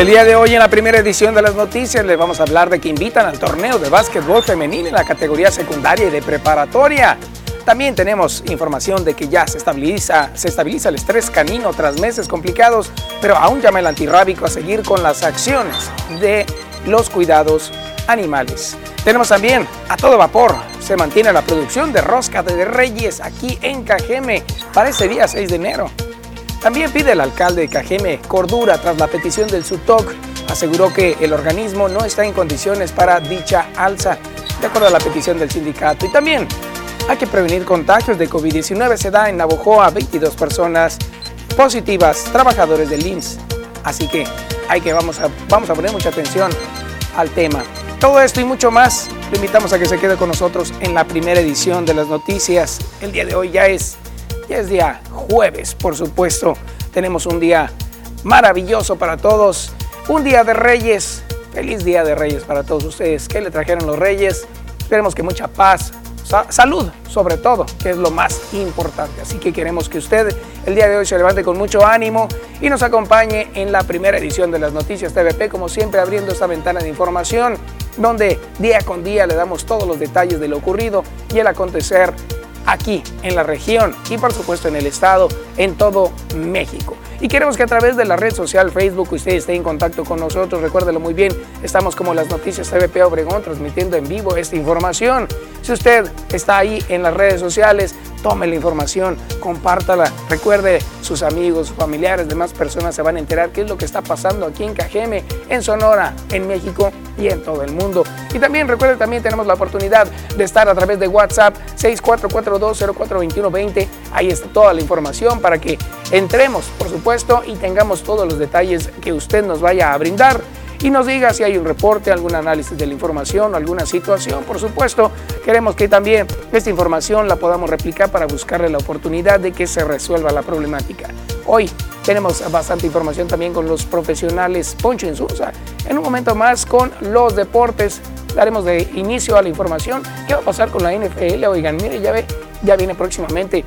El día de hoy en la primera edición de las noticias les vamos a hablar de que invitan al torneo de básquetbol femenino en la categoría secundaria y de preparatoria. También tenemos información de que ya se estabiliza, se estabiliza el estrés canino tras meses complicados, pero aún llama el antirrábico a seguir con las acciones de los cuidados animales. Tenemos también a todo vapor. Se mantiene la producción de rosca de reyes aquí en Cajeme para ese día 6 de enero. También pide el alcalde de Cajeme cordura tras la petición del SUTOC. Aseguró que el organismo no está en condiciones para dicha alza, de acuerdo a la petición del sindicato. Y también hay que prevenir contagios de COVID-19. Se da en Navojoa 22 personas positivas, trabajadores del IMSS. Así que hay que vamos a, vamos a poner mucha atención al tema. Todo esto y mucho más, le invitamos a que se quede con nosotros en la primera edición de las noticias. El día de hoy ya es ya es día jueves, por supuesto. Tenemos un día maravilloso para todos. Un día de reyes. Feliz día de reyes para todos ustedes. ¿Qué le trajeron los reyes? Esperemos que mucha paz, salud sobre todo, que es lo más importante. Así que queremos que usted el día de hoy se levante con mucho ánimo y nos acompañe en la primera edición de las noticias TVP, como siempre abriendo esta ventana de información, donde día con día le damos todos los detalles de lo ocurrido y el acontecer aquí en la región y por supuesto en el estado, en todo México. Y queremos que a través de la red social Facebook usted esté en contacto con nosotros. Recuérdelo muy bien, estamos como las noticias TVP Obregón transmitiendo en vivo esta información. Si usted está ahí en las redes sociales, tome la información, compártala. Recuerde, sus amigos, familiares, demás personas se van a enterar qué es lo que está pasando aquí en Cajeme, en Sonora, en México y en todo el mundo. Y también recuerde, también tenemos la oportunidad de estar a través de WhatsApp 6442042120. Ahí está toda la información para que entremos, por supuesto, y tengamos todos los detalles que usted nos vaya a brindar y nos diga si hay un reporte, algún análisis de la información alguna situación. Por supuesto, queremos que también esta información la podamos replicar para buscarle la oportunidad de que se resuelva la problemática. Hoy tenemos bastante información también con los profesionales Poncho Insulza. En un momento más con los deportes daremos de inicio a la información. ¿Qué va a pasar con la NFL? Oigan, mire, ya ve, ya viene próximamente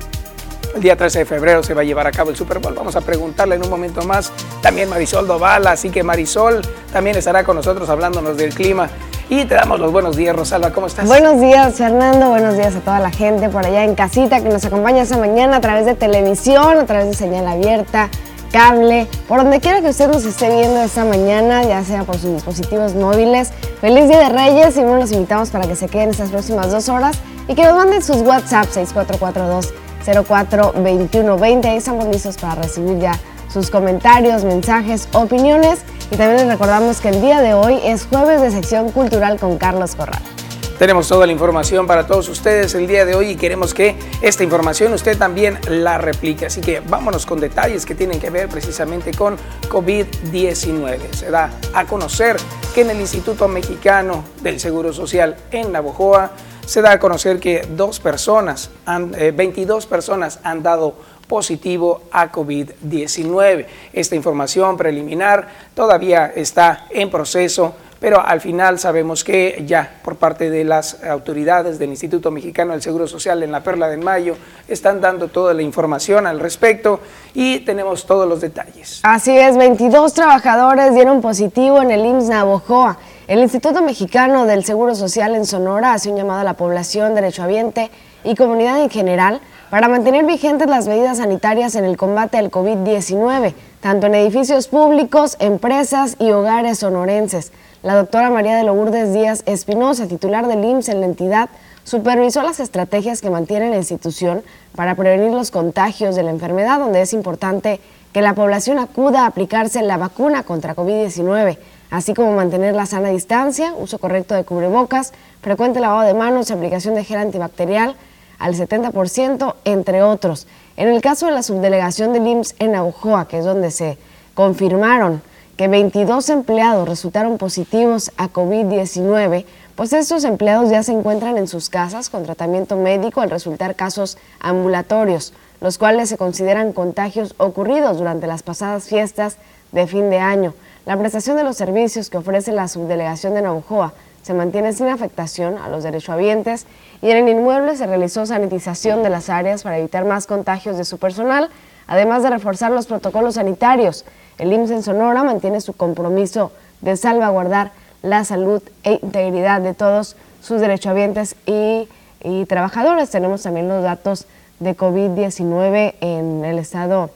el día 13 de febrero se va a llevar a cabo el Super Bowl. Vamos a preguntarle en un momento más también Marisol Dovala. Así que Marisol también estará con nosotros hablándonos del clima. Y te damos los buenos días, Rosalba. ¿Cómo estás? Buenos días, Fernando. Buenos días a toda la gente por allá en casita que nos acompaña esta mañana a través de televisión, a través de señal abierta, cable, por donde quiera que usted nos esté viendo esta mañana, ya sea por sus dispositivos móviles. Feliz Día de Reyes y bueno, los invitamos para que se queden estas próximas dos horas y que nos manden sus WhatsApp 6442 042120. Ahí estamos listos para recibir ya sus comentarios, mensajes, opiniones. Y también les recordamos que el día de hoy es jueves de sección cultural con Carlos Corral. Tenemos toda la información para todos ustedes el día de hoy y queremos que esta información usted también la replique. Así que vámonos con detalles que tienen que ver precisamente con COVID-19. Se da a conocer que en el Instituto Mexicano del Seguro Social en Navojoa se da a conocer que dos personas, 22 eh, personas han dado positivo a COVID-19. Esta información preliminar todavía está en proceso, pero al final sabemos que ya por parte de las autoridades del Instituto Mexicano del Seguro Social en la Perla de Mayo están dando toda la información al respecto y tenemos todos los detalles. Así es, 22 trabajadores dieron positivo en el IMSS Navojoa. El Instituto Mexicano del Seguro Social en Sonora hace un llamado a la población, derechohabiente y comunidad en general para mantener vigentes las medidas sanitarias en el combate al COVID-19, tanto en edificios públicos, empresas y hogares sonorenses. La doctora María de Lourdes Díaz Espinosa, titular del IMSS en la entidad, supervisó las estrategias que mantiene la institución para prevenir los contagios de la enfermedad, donde es importante que la población acuda a aplicarse la vacuna contra COVID-19 así como mantener la sana distancia, uso correcto de cubrebocas, frecuente lavado de manos y aplicación de gel antibacterial al 70%, entre otros. En el caso de la subdelegación del IMSS en Aujoa, que es donde se confirmaron que 22 empleados resultaron positivos a COVID-19, pues estos empleados ya se encuentran en sus casas con tratamiento médico al resultar casos ambulatorios, los cuales se consideran contagios ocurridos durante las pasadas fiestas de fin de año. La prestación de los servicios que ofrece la subdelegación de Navajoa se mantiene sin afectación a los derechohabientes y en el inmueble se realizó sanitización de las áreas para evitar más contagios de su personal, además de reforzar los protocolos sanitarios. El IMSS en Sonora mantiene su compromiso de salvaguardar la salud e integridad de todos sus derechohabientes y, y trabajadores. Tenemos también los datos de COVID-19 en el estado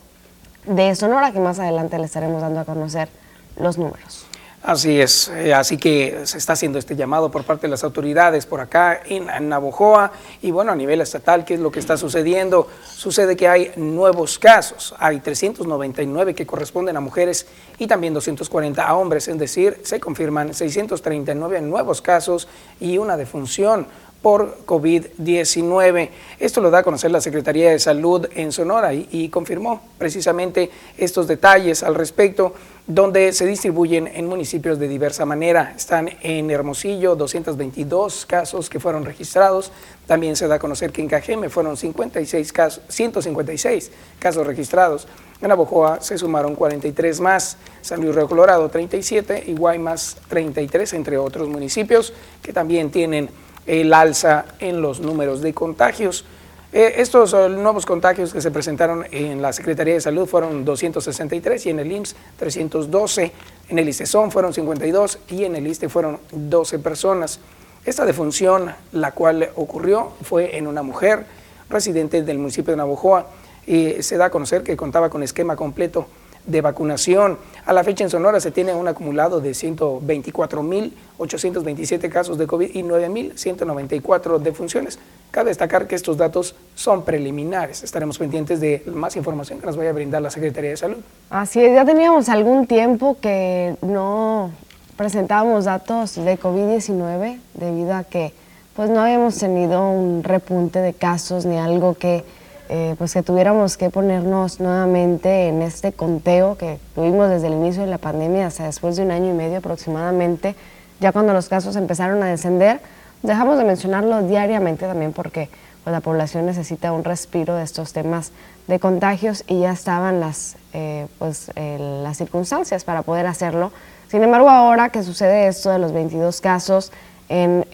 de Sonora, que más adelante le estaremos dando a conocer los números. Así es, eh, así que se está haciendo este llamado por parte de las autoridades por acá en, Navojoa y bueno, a nivel estatal, ¿qué es lo que está sucediendo? Sucede que hay nuevos casos, hay 399 que corresponden a mujeres y también 240 a hombres, es decir, se confirman 639 nuevos casos y una defunción por COVID-19. Esto lo da a conocer la Secretaría de Salud en Sonora y, confirmó precisamente estos detalles al respecto, donde se distribuyen en municipios de diversa manera. Están en Hermosillo 222 casos que fueron registrados. También se da a conocer que en Cajeme fueron 56 casos, 156 casos registrados. En Abojoa se sumaron 43 más, San Luis Río Colorado 37 y Guaymas 33, entre otros municipios que también tienen el alza en los números de contagios. Eh, estos eh, nuevos contagios que se presentaron en la Secretaría de Salud fueron 263 y en el IMSS 312, en el ICESON fueron 52 y en el ISTE fueron 12 personas. Esta defunción, la cual ocurrió, fue en una mujer residente del municipio de Navojoa y se da a conocer que contaba con esquema completo de vacunación. A la fecha en Sonora se tiene un acumulado de 124.827 casos de COVID y 9.194 defunciones. Cabe destacar que estos datos son preliminares. Estaremos pendientes de más información que nos vaya a brindar la Secretaría de Salud. Así es, ya teníamos algún tiempo que no presentábamos datos de COVID-19 debido a que pues no habíamos tenido un repunte de casos ni algo que eh, pues que tuviéramos que ponernos nuevamente en este conteo que tuvimos desde el inicio de la pandemia hasta después de un año y medio aproximadamente, ya cuando los casos empezaron a descender. Dejamos de mencionarlo diariamente también porque pues, la población necesita un respiro de estos temas de contagios y ya estaban las, eh, pues, las circunstancias para poder hacerlo. Sin embargo, ahora que sucede esto de los 22 casos, en,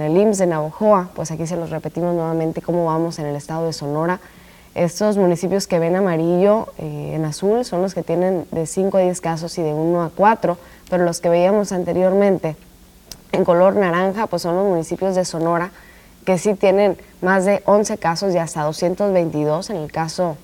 el IMSS de Navojoa, pues aquí se los repetimos nuevamente cómo vamos en el estado de Sonora. Estos municipios que ven amarillo eh, en azul son los que tienen de 5 a 10 casos y de 1 a 4, pero los que veíamos anteriormente en color naranja, pues son los municipios de Sonora que sí tienen más de 11 casos y hasta 222 en el caso,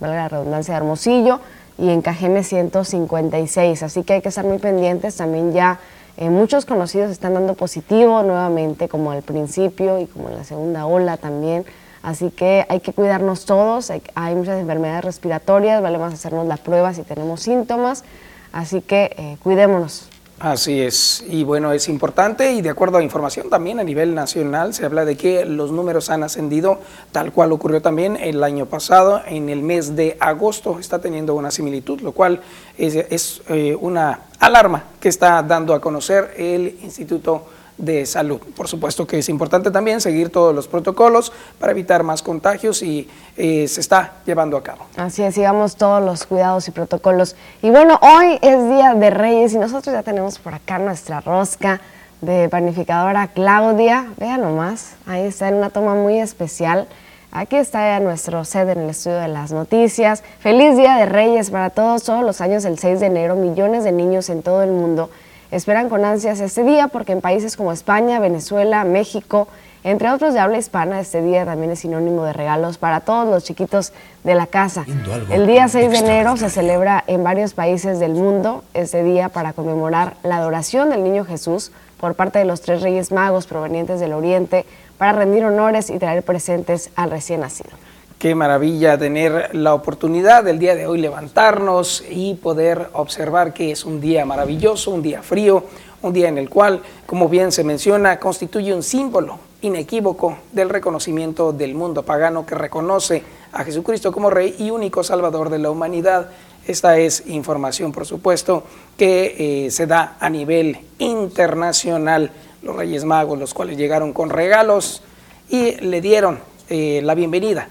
valga la redundancia, de Hermosillo y en Cajeme 156. Así que hay que estar muy pendientes también ya eh, muchos conocidos están dando positivo nuevamente, como al principio y como en la segunda ola también. Así que hay que cuidarnos todos, hay, muchas enfermedades respiratorias, vale más hacernos la prueba si tenemos síntomas, así que eh, cuidémonos. Así es, y bueno, es importante y de acuerdo a información también a nivel nacional se habla de que los números han ascendido tal cual ocurrió también el año pasado, en el mes de agosto está teniendo una similitud, lo cual es, eh, una alarma que está dando a conocer el Instituto de salud. Por supuesto que es importante también seguir todos los protocolos para evitar más contagios y eh, se está llevando a cabo. Así es, sigamos todos los cuidados y protocolos. Y bueno, hoy es Día de Reyes y nosotros ya tenemos por acá nuestra rosca de panificadora Claudia. Vean nomás, ahí está en una toma muy especial. Aquí está nuestro sede en el estudio de las noticias. Feliz Día de Reyes para todos. Todos los años, el 6 de enero, millones de niños en todo el mundo esperan con ansias este día porque en países como España, Venezuela, México, entre otros de habla hispana, este día también es sinónimo de regalos para todos los chiquitos de la casa. El día 6 de enero se celebra en varios países del mundo este día para conmemorar la adoración del niño Jesús por parte de los tres reyes magos provenientes del Oriente para rendir honores y traer presentes al recién nacido. Qué maravilla tener la oportunidad del día de hoy levantarnos y poder observar que es un día maravilloso, un día frío, un día en el cual, como bien se menciona, constituye un símbolo inequívoco del reconocimiento del mundo pagano que reconoce a Jesucristo como Rey y único Salvador de la humanidad. Esta es información, por supuesto, que eh, se da a nivel internacional. Los Reyes Magos, los cuales llegaron con regalos y le dieron eh, la bienvenida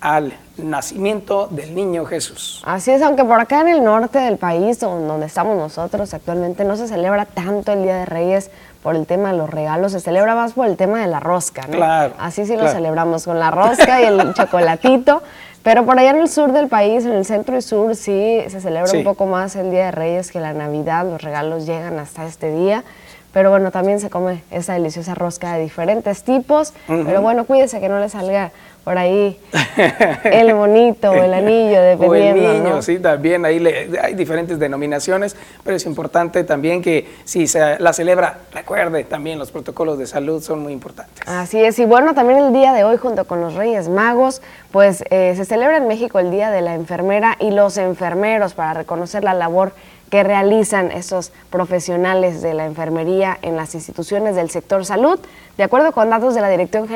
al nacimiento del niño Jesús. Así es, aunque por acá en el norte del país, donde estamos nosotros actualmente, no se celebra tanto el Día de Reyes por el tema de los regalos, se celebra más por el tema de la rosca, ¿no? Claro. Así sí lo celebramos con la rosca y el chocolatito. Pero por allá en el sur del país, en el centro y sur, sí se celebra un poco más el Día de Reyes que la Navidad. Los regalos llegan hasta este día. Pero bueno, también se come esa deliciosa rosca de diferentes tipos. Pero bueno, cuídese que no le salga por ahí el bonito o el anillo, dependiendo. O el niño, sí, también ahí hay diferentes denominaciones, pero es importante también que si se la celebra, recuerde también los protocolos de salud son muy importantes. Así es, y bueno, también el día de hoy junto con los Reyes Magos, pues eh, se celebra en México el Día de la Enfermera y los enfermeros para reconocer la labor que realizan estos profesionales de la enfermería en las instituciones del sector salud. De acuerdo con datos de la Dirección,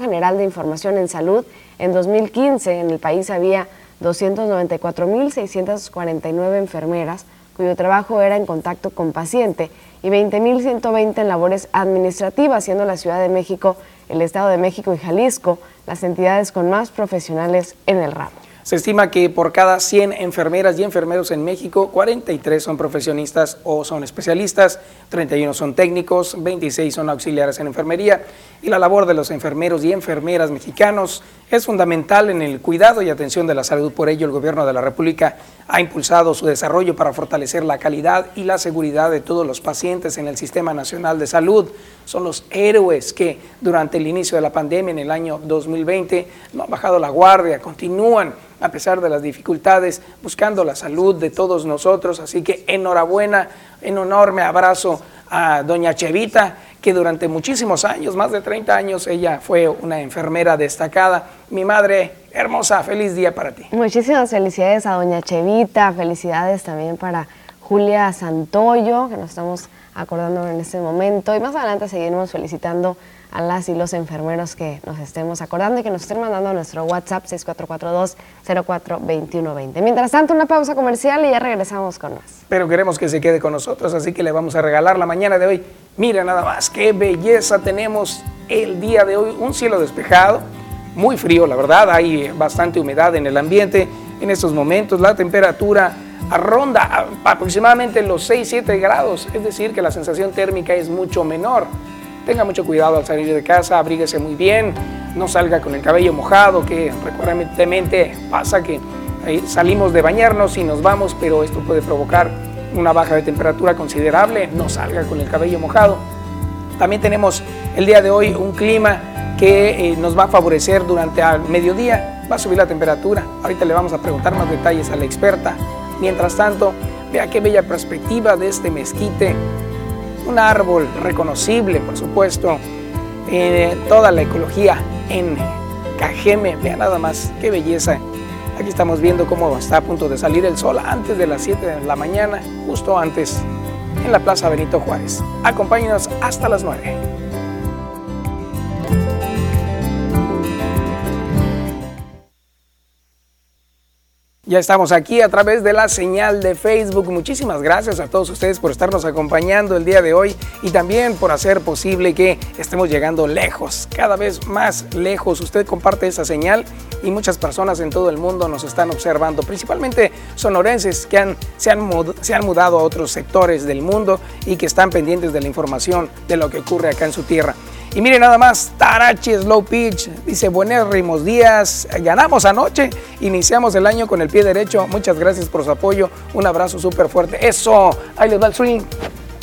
General de Información en Salud, en 2015 en el país había 294.649 enfermeras cuyo trabajo era en contacto con paciente y 20.120 en labores administrativas, siendo la Ciudad de México, el Estado de México y Jalisco las entidades con más profesionales en el ramo. Se estima que por cada 100 enfermeras y enfermeros en México, 43 son profesionistas o son especialistas, 31 son técnicos, 26 son auxiliares en enfermería y la labor de los enfermeros y enfermeras mexicanos es fundamental en el cuidado y atención de la salud. Por ello, el Gobierno de la República ha impulsado su desarrollo para fortalecer la calidad y la seguridad de todos los pacientes en el Sistema Nacional de Salud. Son los héroes que durante el inicio de la pandemia en el año 2020 no han bajado la guardia, continúan a pesar de las dificultades, buscando la salud de todos nosotros. Así que enhorabuena, un enorme abrazo a doña Chevita, que durante muchísimos años, más de 30 años, ella fue una enfermera destacada. Mi madre hermosa, feliz día para ti. Muchísimas felicidades a doña Chevita, felicidades también para Julia Santoyo, que nos estamos acordando en este momento, y más adelante seguiremos felicitando las y los enfermeros que nos estemos acordando y que nos estén mandando a nuestro WhatsApp 6442-042120. Mientras tanto, una pausa comercial y ya regresamos con más. Pero queremos que se quede con nosotros, así que le vamos a regalar la mañana de hoy. Mira nada más, qué belleza tenemos el día de hoy. Un cielo despejado, muy frío, la verdad, hay bastante humedad en el ambiente. En estos momentos la temperatura ronda aproximadamente los 6-7 grados, es decir, que la sensación térmica es mucho menor. Tenga mucho cuidado al salir de casa, abríguese muy bien, no salga con el cabello mojado, que recurrentemente pasa que salimos de bañarnos y nos vamos, pero esto puede provocar una baja de temperatura considerable, no salga con el cabello mojado. También tenemos el día de hoy un clima que eh, nos va a favorecer durante el mediodía, va a subir la temperatura. Ahorita le vamos a preguntar más detalles a la experta. Mientras tanto, vea qué bella perspectiva de este mezquite un árbol reconocible, por supuesto, eh, toda la ecología en Cajeme. Vean nada más, qué belleza. Aquí estamos viendo cómo está a punto de salir el sol antes de las 7 de la mañana, justo antes, en la Plaza Benito Juárez. Acompáñenos hasta las 9. Ya estamos aquí a través de la señal de Facebook. Muchísimas gracias a todos ustedes por estarnos acompañando el día de hoy y también por hacer posible que estemos llegando lejos, cada vez más lejos. Usted comparte esa señal y muchas personas en todo el mundo nos están observando, principalmente sonorenses que se han mudado a otros sectores del mundo y que están pendientes de la información de lo que ocurre acá en su tierra. Y miren nada más, Tarachi Slow Pitch dice buenos días, ganamos anoche, iniciamos el año con el pie derecho, muchas gracias por su apoyo, un abrazo súper fuerte, eso, ahí les va el swing.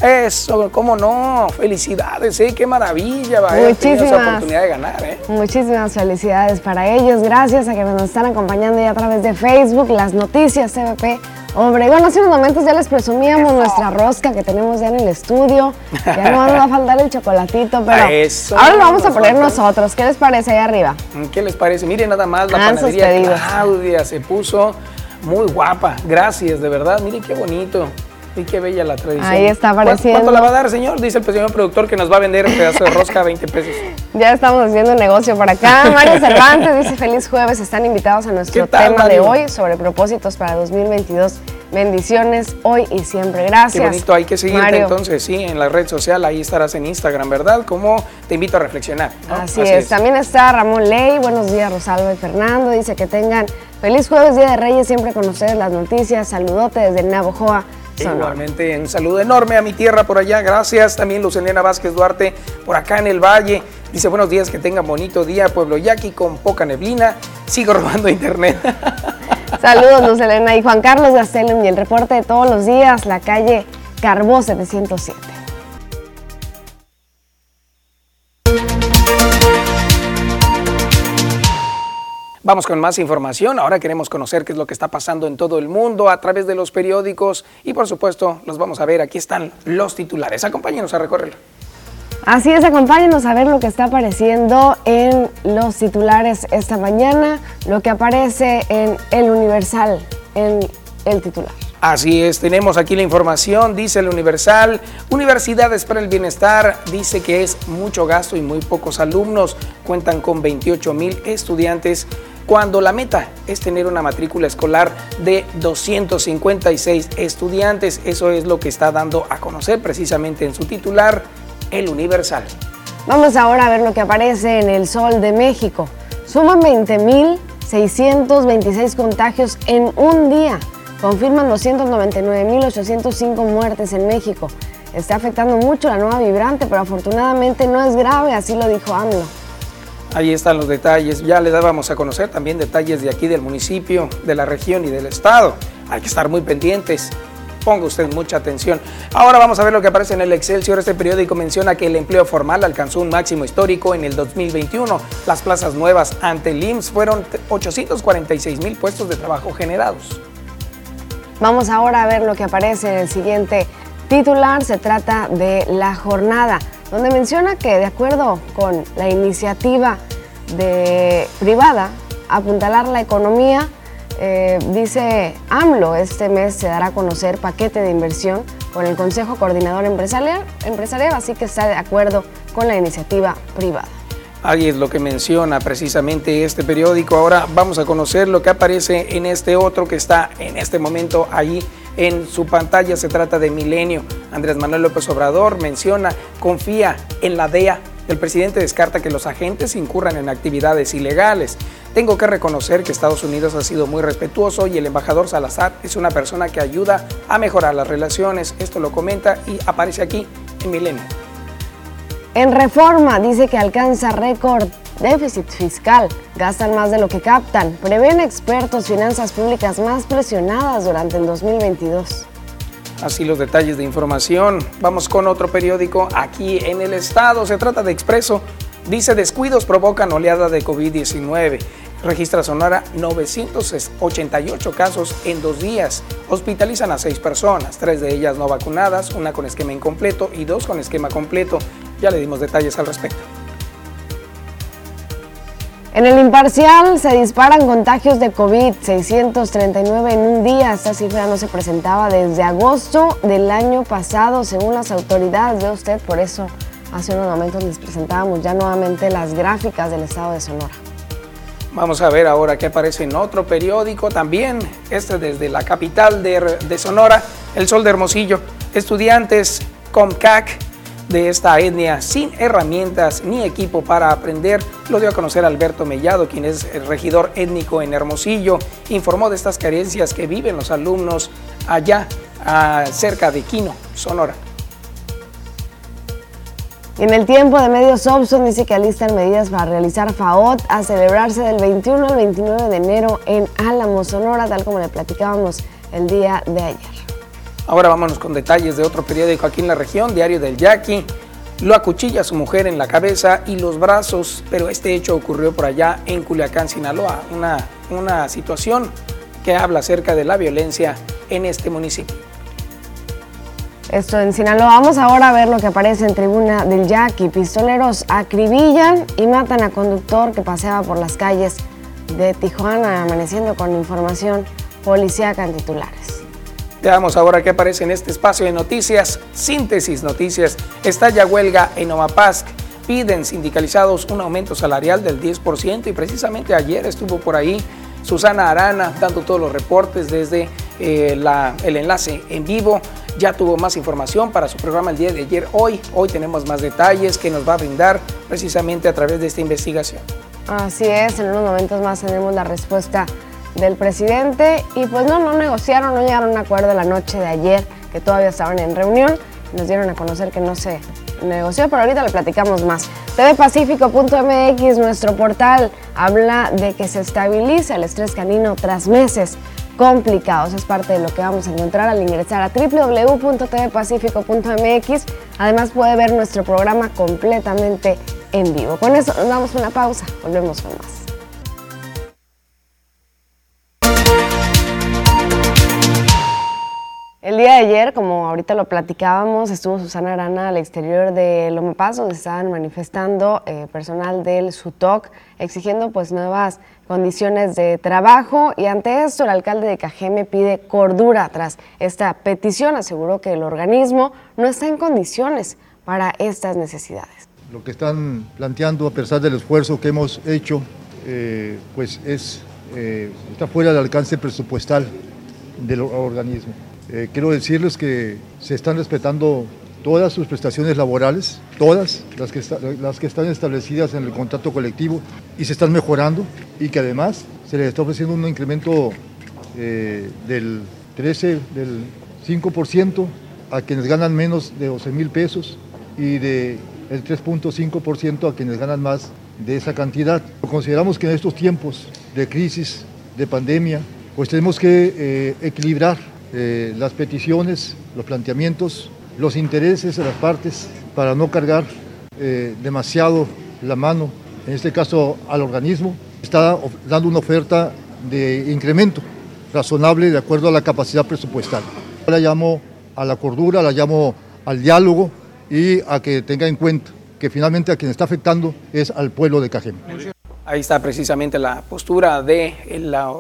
Eso, cómo no, felicidades, ¿eh? qué maravilla, va Muchísimas, oportunidad de ganar. ¿eh? Muchísimas felicidades para ellos, gracias a que nos están acompañando ya a través de Facebook, las noticias CBP Obregón, hace unos momentos ya les presumíamos nuestra rosca que tenemos ya en el estudio. Ya no nos va a faltar el chocolatito, pero ahora lo vamos a poner nosotros. ¿Qué les parece ahí arriba? Mm, ¿Qué les parece? Miren nada más la panadería Claudia se puso muy guapa. Gracias, de verdad. Miren qué bonito. Y qué bella la tradición. Ahí está apareciendo. ¿Cuánto la va a dar, señor? Dice el señor productor que nos va a vender un pedazo de rosca a 20 pesos. Ya estamos haciendo negocio por acá. Mario Cervantes dice feliz jueves. Están invitados a nuestro tema de hoy sobre propósitos para 2022 Bendiciones hoy y siempre. Gracias. Qué bonito, hay que seguirte entonces, sí, en la red social, ahí estarás en Instagram, ¿verdad? Como te invito a reflexionar. Así, es. También está Ramón Ley, buenos días Rosalba y Fernando, dice que tengan feliz jueves, Día de Reyes, siempre con ustedes las noticias, saludote desde Navojoa. Igualmente, un saludo enorme a mi tierra por allá. Gracias. También Lucelena Vázquez Duarte por acá en el Valle. Dice buenos días, que tengan bonito día, Pueblo Yaqui, con poca neblina. Sigo robando internet. Saludos, Lucelena y Juan Carlos Gastelum. Y el reporte de todos los días, la calle Carbó 707. Vamos con más información. Ahora queremos conocer qué es lo que está pasando en todo el mundo a través de los periódicos y por supuesto los vamos a ver. Aquí están los titulares. Acompáñenos a recorrerlo. Así es, acompáñenos a ver lo que está apareciendo en los titulares esta mañana, lo que aparece en el Universal, en el titular. Así es, tenemos aquí la información, dice el Universal, Universidades para el Bienestar, dice que es mucho gasto y muy pocos alumnos, cuentan con 28 mil estudiantes cuando la meta es tener una matrícula escolar de 256 estudiantes. Eso es lo que está dando a conocer precisamente en su titular, El Universal. Vamos ahora a ver lo que aparece en el Sol de México. Suman 20.626 contagios en un día. Confirman 299.805 muertes en México. Está afectando mucho la nueva vibrante, pero afortunadamente no es grave, así lo dijo AMLO. Ahí están los detalles. Ya le dábamos a conocer también detalles de aquí del municipio, de la región y del estado. Hay que estar muy pendientes. Ponga usted mucha atención. Ahora vamos a ver lo que aparece en el Excelsior. Este periódico menciona que el empleo formal alcanzó un máximo histórico en el 2021. Las plazas nuevas ante el IMSS fueron 846 mil puestos de trabajo generados. Vamos ahora a ver lo que aparece en el siguiente titular. Se trata de la jornada donde menciona que de acuerdo con la iniciativa de privada, apuntalar la economía, eh, dice AMLO, este mes se dará a conocer paquete de inversión con el Consejo Coordinador Empresarial, empresarial así que está de acuerdo con la iniciativa privada. Ahí es lo que menciona precisamente este periódico. Ahora vamos a conocer lo que aparece en este otro que está en este momento ahí en su pantalla. Se trata de Milenio. Andrés Manuel López Obrador menciona, confía en la DEA. El presidente descarta que los agentes incurran en actividades ilegales. Tengo que reconocer que Estados Unidos ha sido muy respetuoso y el embajador Salazar es una persona que ayuda a mejorar las relaciones. Esto lo comenta y aparece aquí en Milenio. En reforma dice que alcanza récord déficit fiscal, gastan más de lo que captan, prevén expertos finanzas públicas más presionadas durante el 2022. Así los detalles de información. Vamos con otro periódico aquí en el estado. Se trata de Expreso. Dice descuidos provocan oleada de COVID-19. Registra Sonora 988 casos en dos días. Hospitalizan a seis personas, tres de ellas no vacunadas, una con esquema incompleto y dos con esquema completo. Ya le dimos detalles al respecto. En el imparcial se disparan contagios de COVID, 639 en un día. Esta cifra no se presentaba desde agosto del año pasado, según las autoridades de usted. Por eso hace unos momentos les presentábamos ya nuevamente las gráficas del estado de Sonora. Vamos a ver ahora qué aparece en otro periódico también, este desde la capital de, de Sonora, El Sol de Hermosillo. Estudiantes COMCAC de esta etnia sin herramientas ni equipo para aprender, lo dio a conocer Alberto Mellado, quien es el regidor étnico en Hermosillo, informó de estas carencias que viven los alumnos allá cerca de Quino, Sonora. En el tiempo de medios Opson dice que alistan medidas para realizar FAOT a celebrarse del 21 al 29 de enero en Álamo, Sonora, tal como le platicábamos el día de ayer. Ahora vámonos con detalles de otro periódico aquí en la región, Diario del Yaqui. Lo acuchilla a su mujer en la cabeza y los brazos, pero este hecho ocurrió por allá en Culiacán, Sinaloa. Una, una situación que habla acerca de la violencia en este municipio. Esto en Sinaloa. Vamos ahora a ver lo que aparece en tribuna del Yaqui. Pistoleros acribillan y matan a conductor que paseaba por las calles de Tijuana, amaneciendo con información policíaca en titulares. Veamos ahora qué aparece en este espacio de noticias. Síntesis Noticias. Estalla huelga en Omapask. Piden sindicalizados un aumento salarial del 10% y precisamente ayer estuvo por ahí Susana Arana dando todos los reportes desde eh, el enlace en vivo. Ya tuvo más información para su programa el día de ayer. Hoy, hoy tenemos más detalles que nos va a brindar precisamente a través de esta investigación. Así es, en unos momentos más tenemos la respuesta del presidente y pues no, no negociaron, no llegaron a un acuerdo la noche de ayer, que todavía estaban en reunión, nos dieron a conocer que no se negoció, pero ahorita le platicamos más. TVPacífico.mx, nuestro portal, habla de que se estabiliza el estrés canino tras meses complicados. Es parte de lo que vamos a encontrar al ingresar a www.tvpacifico.mx. Además puede ver nuestro programa completamente en vivo. Con eso nos damos una pausa. Volvemos con más. El día de ayer, como ahorita lo platicábamos, estuvo Susana Arana al exterior de Loma Paz, donde estaban manifestando eh, personal del SUTOC, exigiendo pues nuevas condiciones de trabajo y ante esto el alcalde de Cajeme pide cordura tras esta petición, aseguró que el organismo no está en condiciones para estas necesidades. Lo que están planteando a pesar del esfuerzo que hemos hecho, eh, pues es, eh, está fuera del alcance presupuestal del organismo. Eh, quiero decirles que se están respetando todas sus prestaciones laborales, todas las que, están establecidas en el contrato colectivo y se están mejorando y que además se les está ofreciendo un incremento eh, del 13, del 5% a quienes ganan menos de 12 mil pesos y del 3.5% a quienes ganan más de esa cantidad. Consideramos que en estos tiempos de crisis, de pandemia, pues tenemos que eh, equilibrar eh, las peticiones, los planteamientos, los intereses de las partes para no cargar eh, demasiado la mano, en este caso al organismo. Está dando una oferta de incremento razonable de acuerdo a la capacidad presupuestal. La llamo a la cordura, la llamo al diálogo y a que tenga en cuenta que finalmente a quien está afectando es al pueblo de Cajeme. Ahí está precisamente la postura de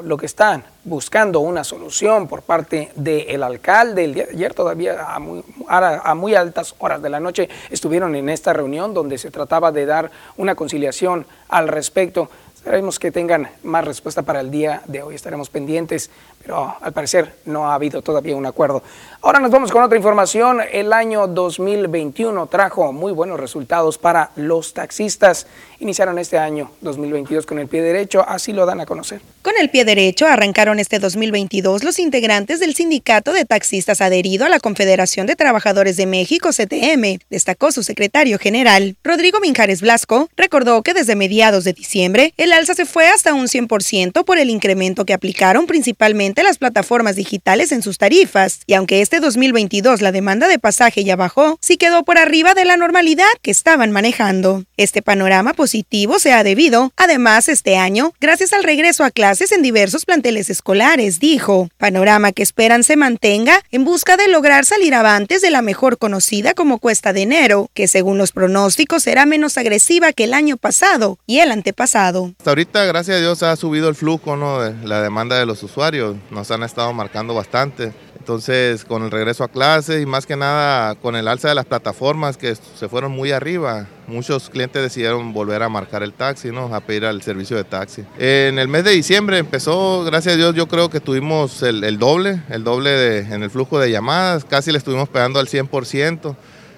lo que están buscando una solución por parte del alcalde. El día de ayer todavía a muy, a muy, altas horas de la noche estuvieron en esta reunión donde se trataba de dar una conciliación al respecto. Esperemos que tengan más respuesta para el día de hoy. Estaremos pendientes, pero al parecer no ha habido todavía un acuerdo. Ahora nos vamos con otra información. El año 2021 trajo muy buenos resultados para los taxistas. Iniciaron este año 2022 con el pie derecho, así lo dan a conocer. Con el pie derecho arrancaron este 2022 los integrantes del sindicato de taxistas adherido a la Confederación de Trabajadores de México, CTM, destacó su secretario general. Rodrigo Minjares Blasco recordó que desde mediados de diciembre el alza se fue hasta un 100% por el incremento que aplicaron principalmente las plataformas digitales en sus tarifas, y aunque este 2022 la demanda de pasaje ya bajó, sí quedó por arriba de la normalidad que estaban manejando. Este panorama positivo se ha debido, además, este año, gracias al regreso a clases en diversos planteles escolares, dijo, panorama que esperan se mantenga en busca de lograr salir avantes de la mejor conocida como cuesta de enero, que según los pronósticos será menos agresiva que el año pasado y el antepasado. Hasta ahorita, gracias a Dios, ha subido el flujo ¿no? de la demanda de los usuarios. Nos han estado marcando bastante. Entonces, con el regreso a clases y más que nada con el alza de las plataformas que se fueron muy arriba, muchos clientes decidieron volver a marcar el taxi, ¿no? A pedir al servicio de taxi. En el mes de diciembre empezó, gracias a Dios, yo creo que tuvimos el, doble, el doble en el flujo de llamadas, casi le estuvimos pegando al 100%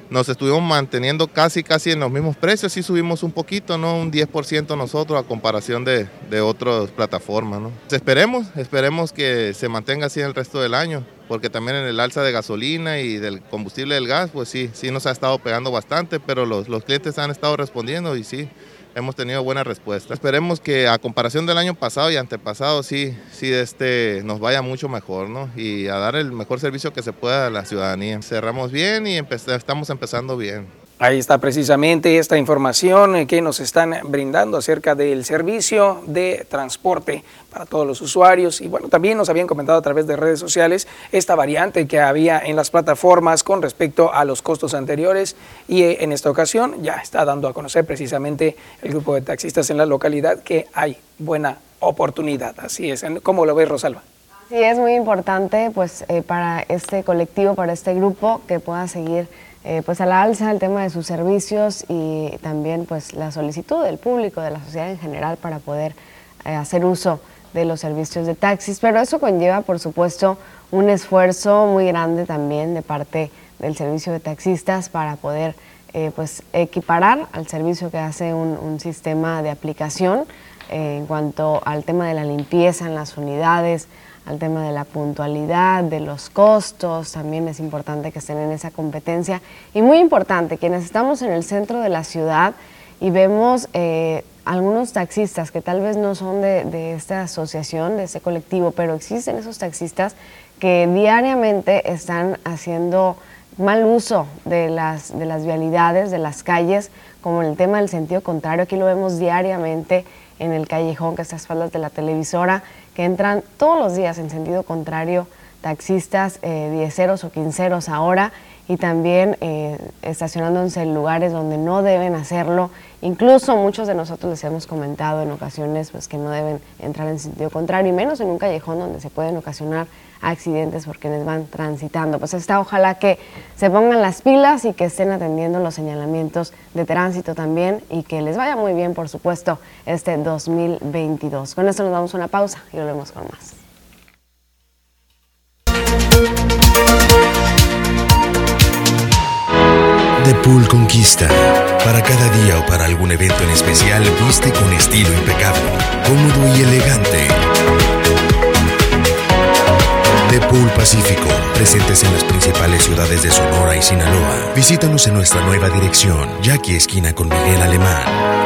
nos estuvimos manteniendo casi casi en los mismos precios, sí subimos un poquito, ¿no? Un 10% nosotros a comparación de, de otras plataformas, ¿no? Esperemos, esperemos que se mantenga así el resto del año, porque también en el alza de gasolina y del combustible del gas, pues sí, sí nos ha estado pegando bastante, pero los, los clientes han estado respondiendo y sí, hemos tenido buena respuesta. Esperemos que a comparación del año pasado y antepasado sí, sí este, nos vaya mucho mejor ¿no? y a dar el mejor servicio que se pueda a la ciudadanía. Cerramos bien y estamos empezando bien. Ahí está precisamente esta información que nos están brindando acerca del servicio de transporte para todos los usuarios. Y bueno, también nos habían comentado a través de redes sociales esta variante que había en las plataformas con respecto a los costos anteriores. Y eh, en esta ocasión ya está dando a conocer precisamente el grupo de taxistas en la localidad que hay buena oportunidad. Así es. ¿Cómo lo ves, Rosalba? Sí, es muy importante pues eh, para este colectivo, para este grupo que pueda seguir eh, pues a la alza el tema de sus servicios y también pues la solicitud del público, de la sociedad en general para poder eh, hacer uso de los servicios de taxis, pero eso conlleva, por supuesto, un esfuerzo muy grande también de parte del servicio de taxistas para poder eh, pues, equiparar al servicio que hace un, sistema de aplicación en cuanto al tema de la limpieza en las unidades, al tema de la puntualidad, de los costos, también es importante que estén en esa competencia. Y muy importante, quienes estamos en el centro de la ciudad y vemos eh, algunos taxistas que tal vez no son de, esta asociación, de este colectivo, pero existen esos taxistas que diariamente están haciendo mal uso de las, de las vialidades, de las calles, como en el tema del sentido contrario, aquí lo vemos diariamente en el callejón que está a espaldas de la televisora, que entran todos los días en sentido contrario taxistas eh, dieceros o quinceros ahora y también eh, estacionándose en lugares donde no deben hacerlo. Incluso muchos de nosotros les hemos comentado en ocasiones pues, que no deben entrar en sentido contrario y menos en un callejón donde se pueden ocasionar accidentes por quienes van transitando. Pues está ojalá que se pongan las pilas y que estén atendiendo los señalamientos de tránsito también y que les vaya muy bien, por supuesto, este 2022. Con esto nos damos una pausa y volvemos con más. The Pool Conquista. Para cada día o para algún evento en especial, viste con estilo impecable, cómodo y elegante The Pool Pacífico, presentes en las principales ciudades de Sonora y Sinaloa. Visítanos en nuestra nueva dirección, Jackie Esquina con Miguel Alemán.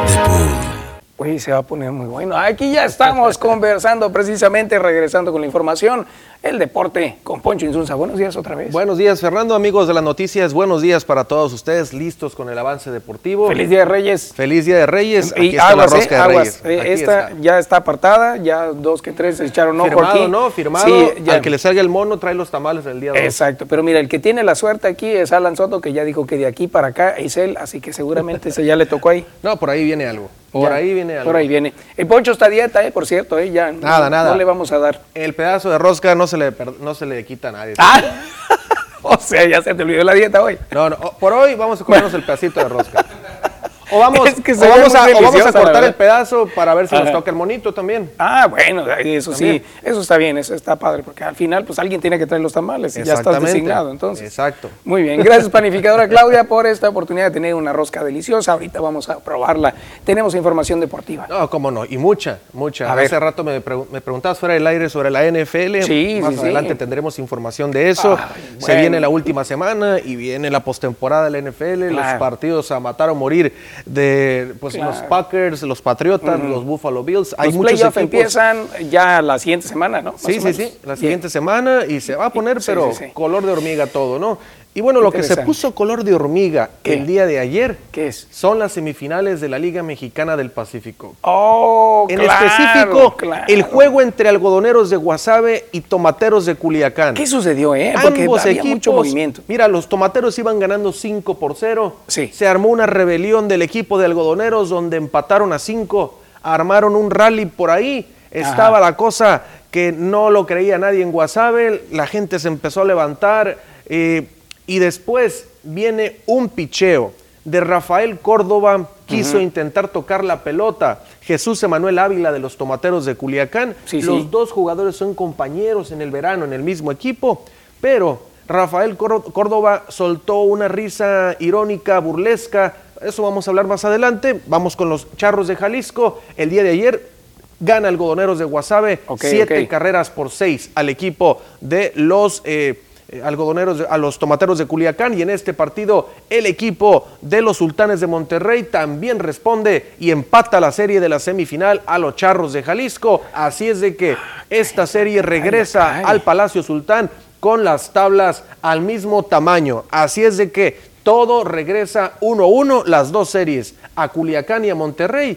The Pool. Uy, se va a poner muy bueno. Aquí ya estamos conversando precisamente, regresando con la información. El deporte con Poncho Insunza. Buenos días otra vez. Buenos días, Fernando, amigos de las noticias. Buenos días para todos ustedes, listos con el avance deportivo. Feliz Día de Reyes. Feliz Día de Reyes. Aquí y está aguas, la rosca de Reyes. Eh, esta ya está apartada, ya dos que tres se echaron ojo firmado, aquí. ¿no? Firmado. Sí, ya. Al que le salga el mono trae los tamales el día de Exacto, pero mira, el que tiene la suerte aquí es Alan Soto, que ya dijo que de aquí para acá es él, así que seguramente ese ya le tocó ahí. No, por ahí viene algo. Por ahí viene algo. Por ahí viene. El Poncho está a dieta, eh, por cierto, eh, ya. Nada, nada. No le vamos a dar. El pedazo de rosca no se le, no se le quita a nadie. Ah. o sea, ya se te olvidó la dieta hoy. No, no, por hoy vamos a comernos el pedacito de rosca. O vamos, Es que o se ve vamos, a, o vamos a deliciosa, la cortar el pedazo para ver si nos toca el monito también. Ah, bueno, eso También. sí, eso está bien, eso está padre, porque al final, pues alguien tiene que traer los tamales y ya estás designado, entonces. Exacto. Muy bien, gracias panificadora Claudia por esta oportunidad de tener una rosca deliciosa. Ahorita vamos a probarla. Tenemos información deportiva. No, cómo no, y mucha, mucha. A ver. Hace rato me, pregu- me preguntabas fuera del aire sobre la NFL. Sí, Más sí, sí. adelante tendremos información de eso. Ay, Se viene la última semana y viene la postemporada de la NFL, los partidos a matar o morir de pues, Claro. los Packers, los Patriotas, los Buffalo Bills. Hay Los playoffs empiezan ya la siguiente semana, ¿no? Más Sí, sí, sí, la siguiente semana y se va a poner, Sí, pero sí, sí. color de hormiga todo, ¿no? Y bueno, lo que se puso color de hormiga ¿Qué? el día de ayer ¿Qué es? son las semifinales de la Liga Mexicana del Pacífico. Oh, En claro, específico, claro. el juego entre algodoneros de Guasave y tomateros de Culiacán. ¿Qué sucedió, eh? Porque Ambos había equipos, mucho movimiento. Mira, los tomateros iban ganando 5 por 0. Sí. Se armó una rebelión del equipo de algodoneros donde empataron a 5. Armaron un rally por ahí. Estaba la cosa que no lo creía nadie en Guasave. La gente se empezó a levantar. eh, y después viene un picheo de Rafael Córdoba. Quiso intentar tocar la pelota. Jesús Emanuel Ávila de los tomateros de Culiacán. Sí, los sí. dos jugadores son compañeros en el verano en el mismo equipo, pero Rafael Cór- Córdoba soltó una risa irónica, burlesca, eso vamos a hablar más adelante, vamos con los Charros de Jalisco, el día de ayer gana Algodoneros de Guasave, siete carreras por seis al equipo de los... eh, algodoneros, de- a los tomateros de Culiacán y en este partido el equipo de los sultanes de Monterrey también responde y empata la serie de la semifinal a los charros de Jalisco. Así es de que esta serie regresa al Palacio Sultán con las tablas al mismo tamaño. Así es de que todo regresa 1-1, las dos series, a Culiacán y a Monterrey.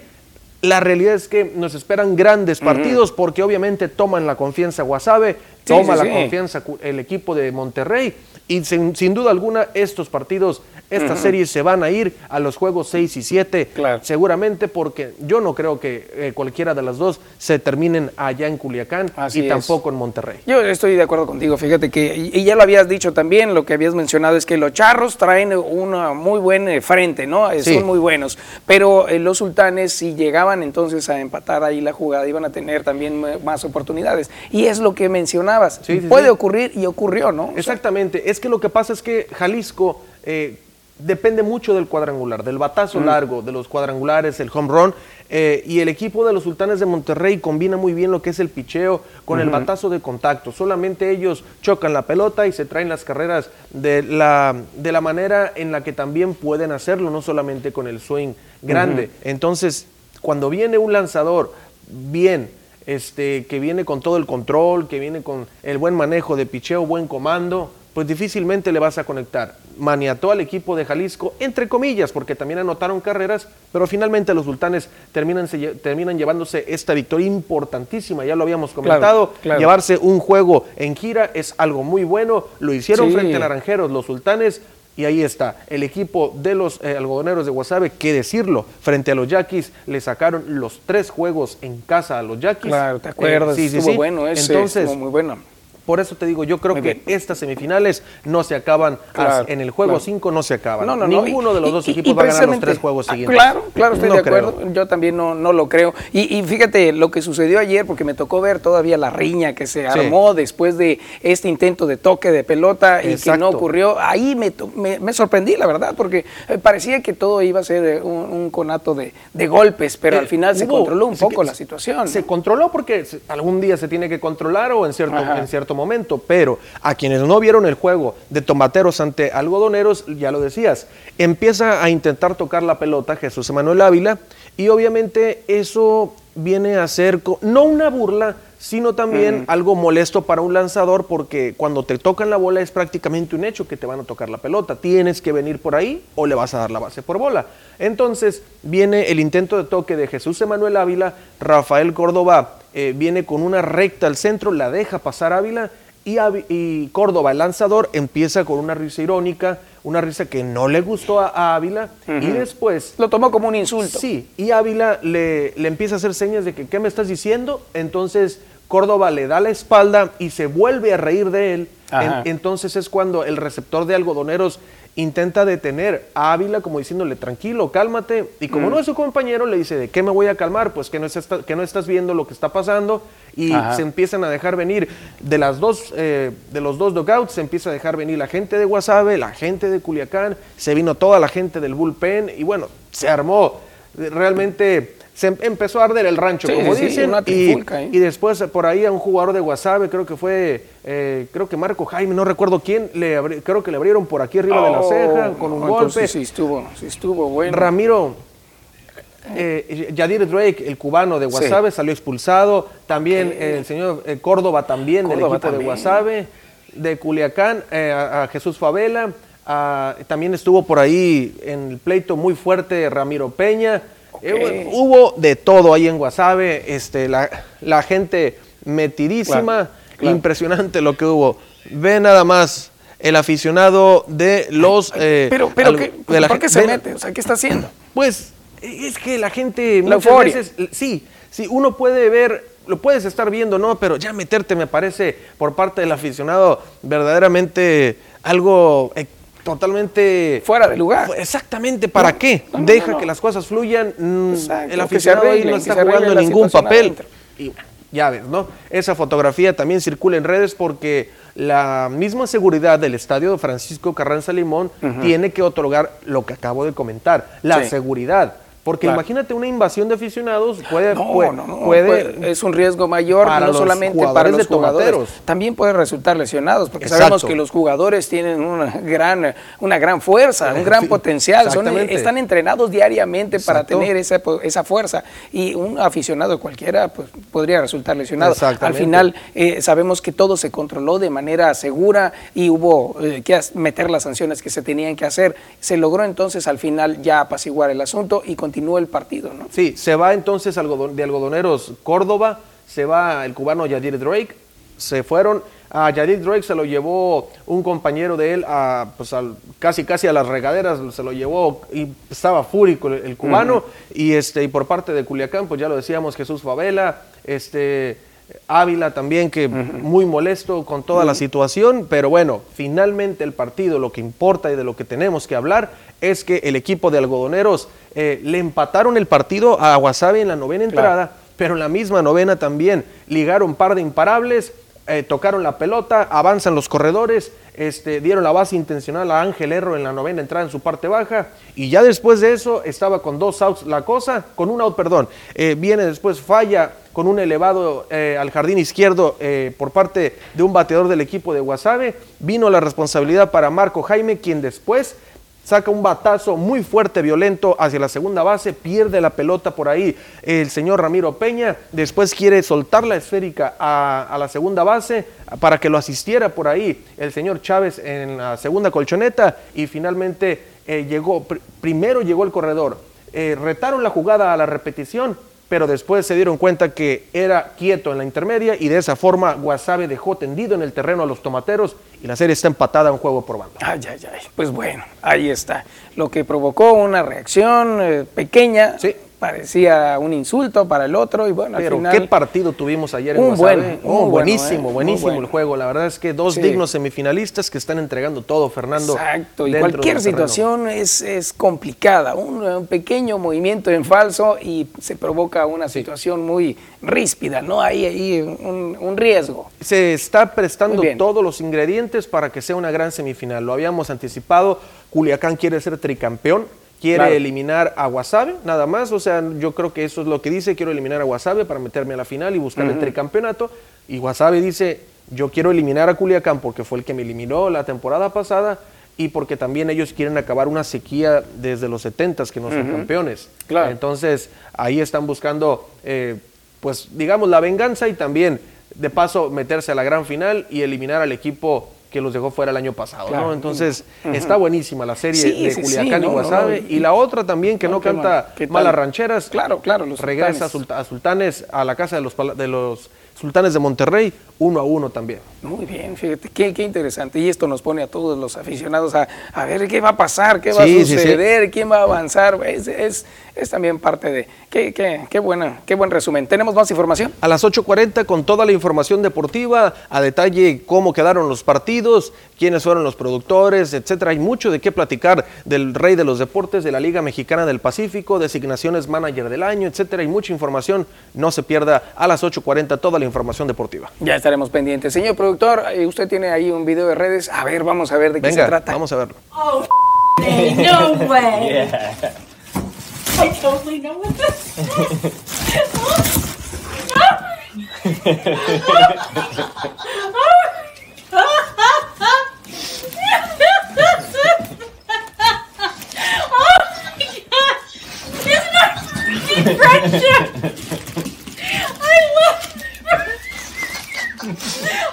La realidad es que nos esperan grandes partidos porque obviamente toman la confianza Guasave, toma sí, la sí. confianza el equipo de Monterrey y sin, sin duda alguna estos partidos Estas series se van a ir a los juegos 6 y 7, Claro. seguramente porque yo no creo que eh, cualquiera de las dos se terminen allá en Culiacán Así y es. tampoco en Monterrey. Yo estoy de acuerdo contigo, fíjate que, y y ya lo habías dicho también, lo que habías mencionado es que los charros traen una muy buen eh, frente, ¿no? Eh, Sí. Son muy buenos, pero los sultanes si llegaban entonces a empatar ahí la jugada iban a tener también más oportunidades. Y es lo que mencionabas, Sí, sí, puede ocurrir y ocurrió, ¿no? O sea, Exactamente, es que lo que pasa es que Jalisco eh, depende mucho del cuadrangular, del batazo largo, de los cuadrangulares, el home run, eh, y el equipo de los Sultanes de Monterrey combina muy bien lo que es el picheo con el batazo de contacto. Solamente ellos chocan la pelota y se traen las carreras de la, de la manera en la que también pueden hacerlo, no solamente con el swing grande. Entonces, cuando viene un lanzador bien, este, que viene con todo el control, que viene con el buen manejo de picheo, buen comando, pues difícilmente le vas a conectar. Maniató al equipo de Jalisco, entre comillas, porque también anotaron carreras, pero finalmente los sultanes terminan, se terminan llevándose esta victoria importantísima, ya lo habíamos comentado, claro. llevarse un juego en gira es algo muy bueno, lo hicieron Sí. frente a Naranjeros los sultanes, y ahí está, el equipo de los eh, algodoneros de Guasave, qué decirlo, frente a los Yaquis, le sacaron los tres juegos en casa a los Yaquis. Claro, ¿te Eh, acuerdas? sí, sí, estuvo sí. bueno ese, Entonces, estuvo muy bueno. Por eso te digo, yo creo Muy que bien. estas semifinales no se acaban, Claro, en el juego claro. 5 no se acaban. No, no, no. Ninguno de los dos y- equipos y va a ganar los tres juegos Ah, siguientes. Claro, claro, estoy de creo. acuerdo. Yo también no, no lo creo. Y, fíjate lo que sucedió ayer, porque me tocó ver todavía la riña que se Sí. armó después de este intento de toque de pelota y que no ocurrió. Ahí me, me, me sorprendí, la verdad, porque eh, parecía que todo iba a ser eh, un, un conato de, de golpes, pero Eh, al final se controló un poco la situación. Se controló porque algún día se tiene que controlar o en cierto, Ajá. en cierto momento, pero a quienes no vieron el juego de tomateros ante algodoneros, ya lo decías, empieza a intentar tocar la pelota Jesús Emanuel Ávila y obviamente eso viene a ser no una burla, sino también algo molesto para un lanzador porque cuando te tocan la bola es prácticamente un hecho que te van a tocar la pelota. Tienes que venir por ahí o le vas a dar la base por bola. Entonces viene el intento de toque de Jesús Emanuel Ávila, Rafael Córdoba eh, viene con una recta al centro, la deja pasar Ávila y, Córdoba, el lanzador, empieza con una risa irónica, una risa que no le gustó a, a Ávila y después Lo tomó como un insulto. Sí, y Ávila le, le empieza a hacer señas de que, ¿qué me estás diciendo? Entonces Córdoba le da la espalda y se vuelve a reír de él. En- entonces es cuando el receptor de algodoneros intenta detener a Ávila como diciéndole, tranquilo, cálmate. Y Mm. como no es su compañero, le dice, ¿de qué me voy a calmar? Pues que no, estás, que no estás viendo lo que está pasando. Y Ajá. se empiezan a dejar venir de, las dos, eh, de los dos dugouts, se empieza a dejar venir la gente de Guasave, la gente de Culiacán, se vino toda la gente del bullpen y bueno, se armó. Realmente se em- empezó a arder el rancho, Sí, como sí, dicen. una y, ¿eh? después eh, por ahí a un jugador de Guasave, creo que fue, eh, creo que Marco Jaime, no recuerdo quién, le abri- creo que le abrieron por aquí arriba de la Oh, ceja con un no, golpe. Sí estuvo, sí estuvo bueno. Ramiro, eh, Yadir Drake, el cubano de Guasave, salió expulsado. También eh, el señor eh, Córdoba también del equipo de. Guasave. De Culiacán, eh, a, a Jesús Favela. a- también estuvo por ahí en el pleito muy fuerte Ramiro Peña. Eh, hubo de todo ahí en Guasave. Este, la, la gente metidísima. Claro, claro. Impresionante lo que hubo. Ve nada más el aficionado de los... eh, pero, pero, ¿qué- de la ¿por qué se mete? O sea, ¿qué está haciendo? pues es que la gente La muchas euforia. veces, sí, sí, uno puede ver, lo puedes estar viendo, ¿no? Pero ya meterte me parece por parte del aficionado verdaderamente algo eh, totalmente Fuera de lugar. Exactamente, ¿para No, qué? no, Deja no, que las cosas fluyan. mm, Exacto, el aficionado ahí no está jugando ningún papel. Y ya ves, ¿no? Esa fotografía también circula en redes porque la misma seguridad del estadio de Francisco Carranza Limón tiene que otorgar lo que acabo de comentar, la Sí. seguridad. Porque Claro. imagínate una invasión de aficionados puede, No, puede, no, no, puede- puede- es un riesgo mayor, no solamente para los de jugadores, tomateros. también puede resultar lesionados, porque Exacto. sabemos que los jugadores tienen una gran, una gran fuerza, un gran potencial, son, están entrenados diariamente para tener esa, esa fuerza y un aficionado cualquiera pues, podría resultar lesionado. Al final eh, sabemos que todo se controló de manera segura y hubo eh, que meter las sanciones que se tenían que hacer. Se logró entonces al final ya apaciguar el asunto y continuó el partido, ¿no? Sí, se va entonces de algodoneros Córdoba, se va el cubano Yadir Drake, se fueron A Yadid Drake se lo llevó un compañero de él a, pues casi casi a las regaderas, se lo llevó y estaba fúrico el, cubano. y, este, y por parte de Culiacán, pues ya lo decíamos, Jesús Favela, este, Ávila también, que muy molesto con toda la situación, pero bueno, finalmente el partido, lo que importa y de lo que tenemos que hablar es que el equipo de algodoneros eh, le empataron el partido a Wasabi en la novena entrada, pero en la misma novena también ligaron un par de imparables, eh, tocaron la pelota, avanzan los corredores, este, dieron la base intencional a Ángel Erro en la novena entrada en su parte baja, y ya después de eso estaba con dos outs la cosa, con un out, perdón, eh, viene después falla con un elevado eh, al jardín izquierdo eh, por parte de un bateador del equipo de Guasave. Vino la responsabilidad para Marco Jaime, quien después saca un batazo muy fuerte, violento hacia la segunda base, pierde la pelota por ahí el señor Ramiro Peña, después quiere soltar la esférica a, la segunda base para que lo asistiera por ahí el señor Chávez en la segunda colchoneta y finalmente eh, llegó, primero llegó el corredor, retaron la jugada a la repetición, pero después se dieron cuenta que era quieto en la intermedia y de esa forma Guasave dejó tendido en el terreno a los tomateros y la serie está empatada a un juego por banda. Ay, ay, ay. Pues bueno, ahí está. Lo que provocó una reacción eh, pequeña. Sí parecía un insulto para el otro y bueno, Pero qué partido tuvimos ayer en un buen, un buenísimo, ¿eh? buenísimo el juego. La verdad es que dos dignos semifinalistas que están entregando todo, Fernando. Exacto, y cualquier situación es, es, complicada. Un, pequeño movimiento en falso y se provoca una situación muy ríspida, ¿no? Hay ahí un, un riesgo. Se está prestando todos los ingredientes para que sea una gran semifinal. Lo habíamos anticipado. Culiacán quiere ser tricampeón quiere eliminar a Wasabe, nada más. O sea, yo creo que eso es lo que dice, quiero eliminar a Wasabe para meterme a la final y buscar el tricampeonato. Y Wasabe dice, yo quiero eliminar a Culiacán porque fue el que me eliminó la temporada pasada y porque también ellos quieren acabar una sequía desde los 70 que no son campeones. Claro. Entonces, ahí están buscando, eh, pues, digamos, la venganza y también, de paso, meterse a la gran final y eliminar al equipo que los dejó fuera el año pasado, ¿no? Entonces, está buenísima la serie de Culiacán y Guasave. y la otra también, que no, canta malas rancheras. Claro, claro. Los regresa a Sultanes a la casa de los, de los Sultanes de Monterrey, uno a uno también. Muy bien, fíjate, qué, interesante. Y esto nos pone a todos los aficionados a, a ver qué va a pasar, qué va a suceder, quién va a avanzar. Es, es, es también parte de... Qué, qué, qué, buena, qué buen resumen. ¿Tenemos más información? A las 8.40 con toda la información deportiva, a detalle cómo quedaron los partidos, quiénes fueron los productores, etcétera. Hay mucho de qué platicar del rey de los deportes, de la Liga Mexicana del Pacífico, designaciones manager del año, etcétera. Hay mucha información. No se pierda a las 8.40 toda la información deportiva. Ya estaremos pendientes. Señor productor, eh, usted tiene ahí un video de redes. A ver, vamos a ver de qué se trata. Vamos a verlo. Oh, no way. I totally know what this! Oh my my friendship. I love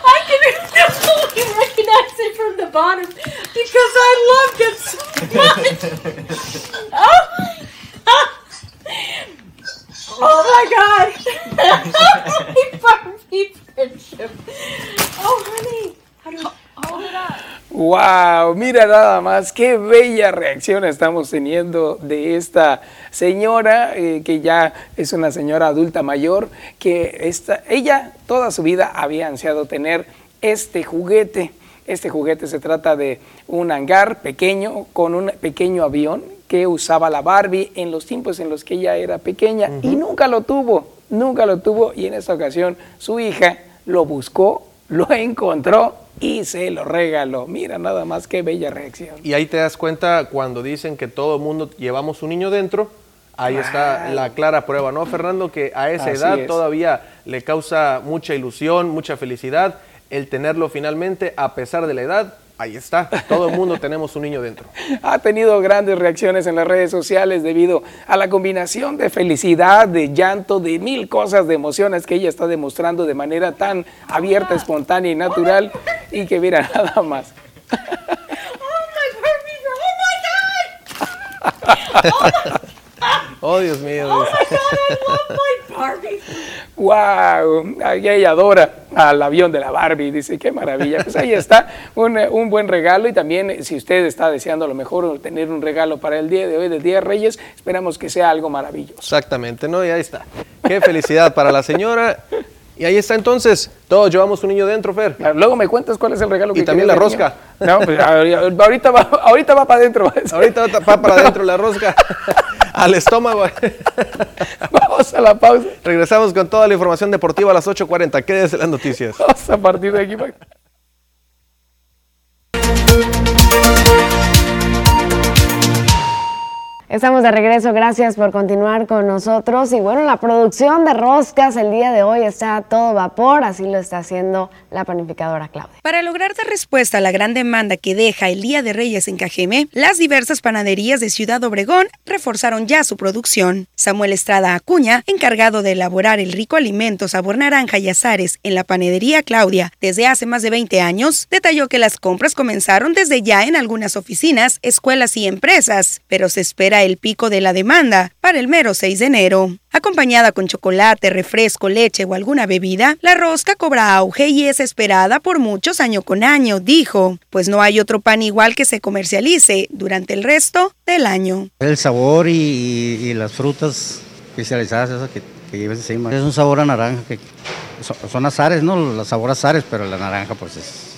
I can recognize it from the bottom because I loved it so much. Oh, oh my god! friendship. Oh, honey. How do up? Wow, mira nada más qué bella reacción estamos teniendo de esta señora eh, que ya es una señora adulta mayor que esta, ella toda su vida había ansiado tener este juguete. Este juguete se trata de un hangar pequeño con un pequeño avión que usaba la Barbie en los tiempos en los que ella era pequeña y nunca lo tuvo, nunca lo tuvo y en esta ocasión su hija lo buscó, lo encontró y se lo regaló. Mira nada más qué bella reacción. Y ahí te das cuenta cuando dicen que todo el mundo llevamos un niño dentro. Ahí está la clara prueba, ¿no, Fernando? Que a esa edad todavía le causa mucha ilusión, mucha felicidad el tenerlo finalmente, a pesar de la edad, Ahí está, todo el mundo tenemos un niño dentro. Ha tenido grandes reacciones en las redes sociales debido a la combinación de felicidad, de llanto, de mil cosas, de emociones que ella está demostrando de manera tan abierta, espontánea y natural y que mira nada más. Oh, Dios mío. Oh my God, I love my Barbie. ¡Wow! Ella adora al avión de la Barbie. Dice, qué maravilla. Pues ahí está, un, un buen regalo. Y también, eh, si usted está deseando a lo mejor tener un regalo para el día de hoy, del Día de Reyes, esperamos que sea algo maravilloso. Exactamente, ¿no? Y ahí está. Qué felicidad para la señora. Y ahí está entonces. Todos llevamos un niño dentro, Fer. Luego me cuentas cuál es el regalo Y que también quieres la rosca. No, pues, ahorita va, ahorita va para adentro. Ahorita va para adentro la rosca. Al estómago. Vamos a la pausa. Regresamos con toda la información deportiva a las 8.40. Quédese las noticias. Vamos a partir de aquí. Estamos de regreso, gracias por continuar con nosotros. Y bueno, la producción de roscas el día de hoy está a todo vapor, así lo está haciendo la panificadora Claudia. Para lograr dar respuesta a la gran demanda que deja el Día de Reyes en Cajeme, las diversas panaderías de Ciudad Obregón reforzaron ya su producción. Samuel Estrada Acuña, encargado de elaborar el rico alimento sabor naranja y azares en la panadería Claudia desde hace más de 20 años, detalló que las compras comenzaron desde ya en algunas oficinas, escuelas y empresas, pero se espera el pico de la demanda para el mero 6 de enero. Acompañada con chocolate, refresco, leche o alguna bebida, la rosca cobra auge y es esperada por muchos año con año, dijo, pues no hay otro pan igual que se comercialice durante el resto del año. El sabor y, y- y las frutas especializadas esas que, que llevas encima. Es un sabor a naranja que son, son azares, ¿no? Los sabor azares, pero la naranja pues es...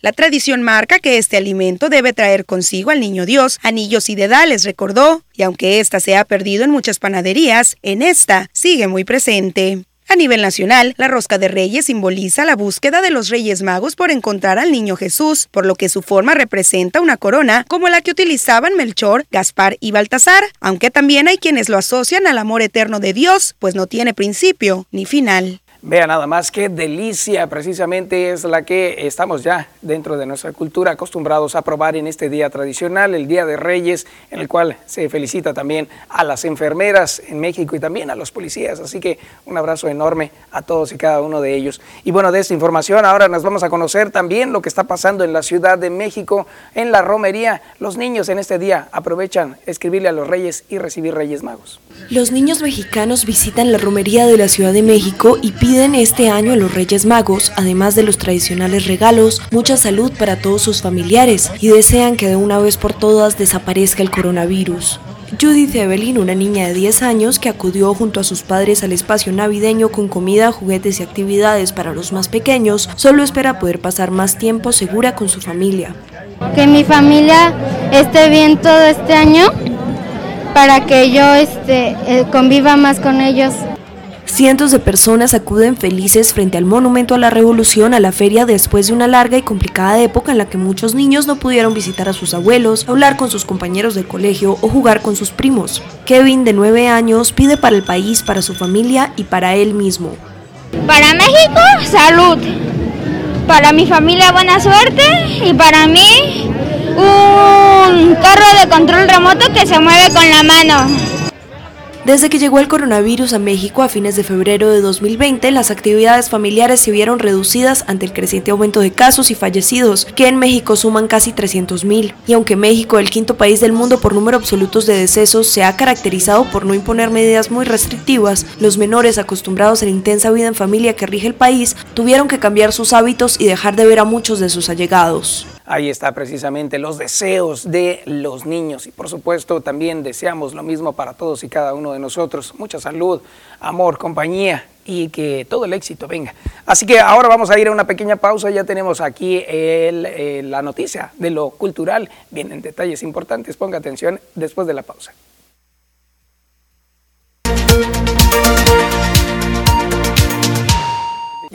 La tradición marca que este alimento debe traer consigo al niño Dios anillos y dedales, recordó, y aunque esta se ha perdido en muchas panaderías, en esta sigue muy presente. A nivel nacional, la rosca de reyes simboliza la búsqueda de los reyes magos por encontrar al niño Jesús, por lo que su forma representa una corona como la que utilizaban Melchor, Gaspar y Baltasar, aunque también hay quienes lo asocian al amor eterno de Dios, pues no tiene principio ni final. Vea nada más qué delicia, precisamente es la que estamos ya dentro de nuestra cultura acostumbrados a probar en este día tradicional, el Día de Reyes, en el cual se felicita también a las enfermeras en México y también a los policías. Así que un abrazo enorme a todos y cada uno de ellos. Y bueno, de esta información ahora nos vamos a conocer también lo que está pasando en la Ciudad de México, en la romería. Los niños en este día aprovechan escribirle a los reyes y recibir reyes magos. Los niños mexicanos visitan la romería de la Ciudad de México y piden este año a los Reyes Magos, además de los tradicionales regalos, mucha salud para todos sus familiares y desean que de una vez por todas desaparezca el coronavirus. Judith Evelyn, una niña de 10 años que acudió junto a sus padres al espacio navideño con comida, juguetes y actividades para los más pequeños, solo espera poder pasar más tiempo segura con su familia. que mi familia esté bien todo este año para que yo este, eh, conviva más con ellos. Cientos de personas acuden felices frente al Monumento a la Revolución a la feria después de una larga y complicada época en la que muchos niños no pudieron visitar a sus abuelos, hablar con sus compañeros de colegio o jugar con sus primos. Kevin, de 9 años, pide para el país, para su familia y para él mismo. Para México, salud. Para mi familia, buena suerte. Y para mí, un carro de control remoto que se mueve con la mano. Desde que llegó el coronavirus a México a fines de febrero de 2020, las actividades familiares se vieron reducidas ante el creciente aumento de casos y fallecidos, que en México suman casi 300.000. Y aunque México, el quinto país del mundo por número absolutos de decesos, se ha caracterizado por no imponer medidas muy restrictivas, los menores acostumbrados a la intensa vida en familia que rige el país tuvieron que cambiar sus hábitos y dejar de ver a muchos de sus allegados. Ahí está precisamente los deseos de los niños y por supuesto también deseamos lo mismo para todos y cada uno de nosotros. Mucha salud, amor, compañía y que todo el éxito venga. Así que ahora vamos a ir a una pequeña pausa. Ya tenemos aquí eh, la noticia de lo cultural. Vienen detalles importantes. Ponga atención después de la pausa.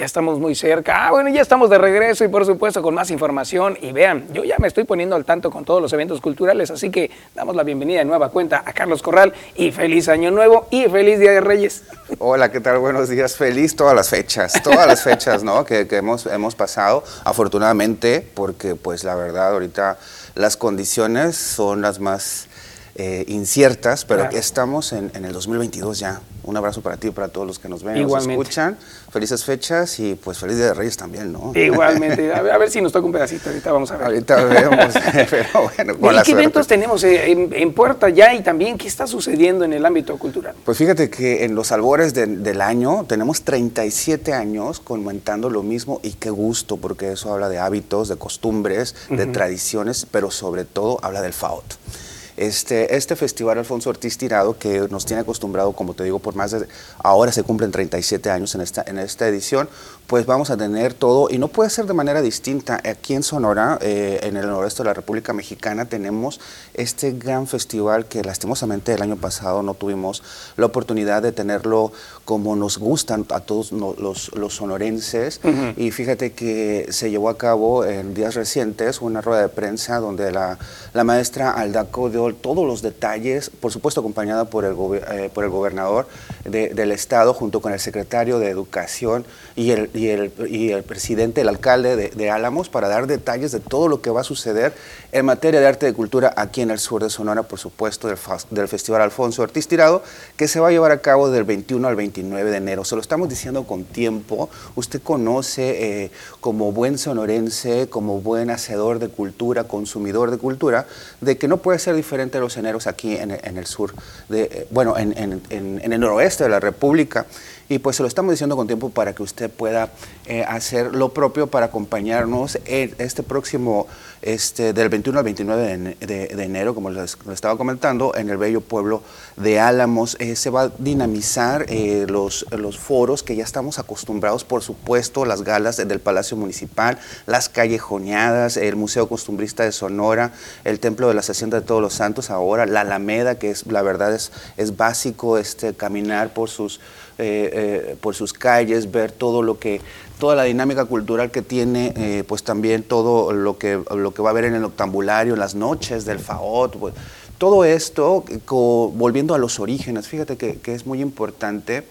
Ya estamos muy cerca. Ah, bueno, ya estamos de regreso y por supuesto con más información. Y vean, yo ya me estoy poniendo al tanto con todos los eventos culturales, así que damos la bienvenida de nueva cuenta a Carlos Corral y feliz año nuevo y feliz Día de Reyes. Hola, ¿qué tal? Buenos días. Feliz todas las fechas, todas las fechas, ¿no? Que, que hemos, hemos pasado, afortunadamente, porque pues la verdad ahorita las condiciones son las más eh, inciertas, pero Claro. estamos en, en el 2022 ya. Un abrazo para ti y para todos los que nos ven, Igualmente. nos escuchan. Felices fechas y pues feliz Día de Reyes también, ¿no? Igualmente. A ver, a ver si nos toca un pedacito. Ahorita vamos a ver. Ahorita vemos, pero bueno, con ¿Y la qué suerte. eventos tenemos eh, en, en puerta ya y también qué está sucediendo en el ámbito cultural? Pues fíjate que en los albores de- del año tenemos 37 años comentando lo mismo y qué gusto, porque eso habla de hábitos, de costumbres, de tradiciones, pero sobre todo habla del FAOT. Este, este festival Alfonso Ortiz Tirado, que nos tiene acostumbrado, como te digo, por más de... Ahora se cumplen 37 años en esta, en esta edición, pues vamos a tener todo, y no puede ser de manera distinta. Aquí en Sonora, eh, en el noroeste de la República Mexicana, tenemos este gran festival que lastimosamente el año pasado no tuvimos la oportunidad de tenerlo como nos gustan a todos no- los, los sonorenses. Y fíjate que se llevó a cabo en días recientes una rueda de prensa donde la, la maestra Aldaco dio todos los detalles, por supuesto acompañada por el, gobe- eh, por el gobernador de- del estado junto con el secretario de Educación y el, y el, y el presidente, el alcalde de, Álamos, para dar detalles de todo lo que va a suceder en materia de arte y cultura aquí en el sur de Sonora, por supuesto, del, Festival Alfonso Ortiz Tirado, que se va a llevar a cabo del 21 al 29 de enero. Se lo estamos diciendo con tiempo. Usted conoce eh, como buen sonorense, como buen hacedor de cultura, consumidor de cultura, de que no puede ser diferente a los eneros aquí en, en el sur, de, eh, bueno, en, en- en- en el noroeste de la República. Y pues se lo estamos diciendo con tiempo para que usted pueda eh, hacer lo propio para acompañarnos en este próximo, este, del 21 al 29 de, ene- de- de enero, como les, les estaba comentando, en el bello pueblo de Álamos. Eh, se va a dinamizar eh, los, los foros que ya estamos acostumbrados, por supuesto, las galas del Palacio Municipal, las callejoneadas, el Museo Costumbrista de Sonora, el Templo de la Hacienda de Todos los Santos ahora, la Alameda, que es la verdad es, es básico este, caminar por sus, eh, eh, por sus calles, ver todo lo que toda la dinámica cultural que tiene, eh, pues también todo lo que, lo que va a haber en el octambulario, las noches del FAOT, pues, todo esto, volviendo a los orígenes, fíjate que es muy importante,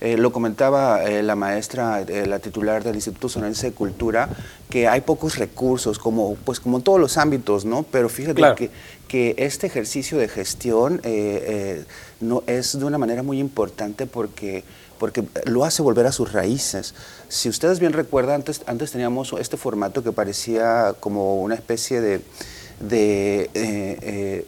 eh, lo comentaba eh, la maestra, eh, la titular del Instituto Sonorense de Cultura, que hay pocos recursos, como, pues, como en todos los ámbitos, ¿no? Pero fíjate Claro. que, que este ejercicio de gestión no, es de una manera muy importante porque, porque lo hace volver a sus raíces. Si ustedes bien recuerdan, antes, antes teníamos este formato que parecía como una especie de, de, eh, eh,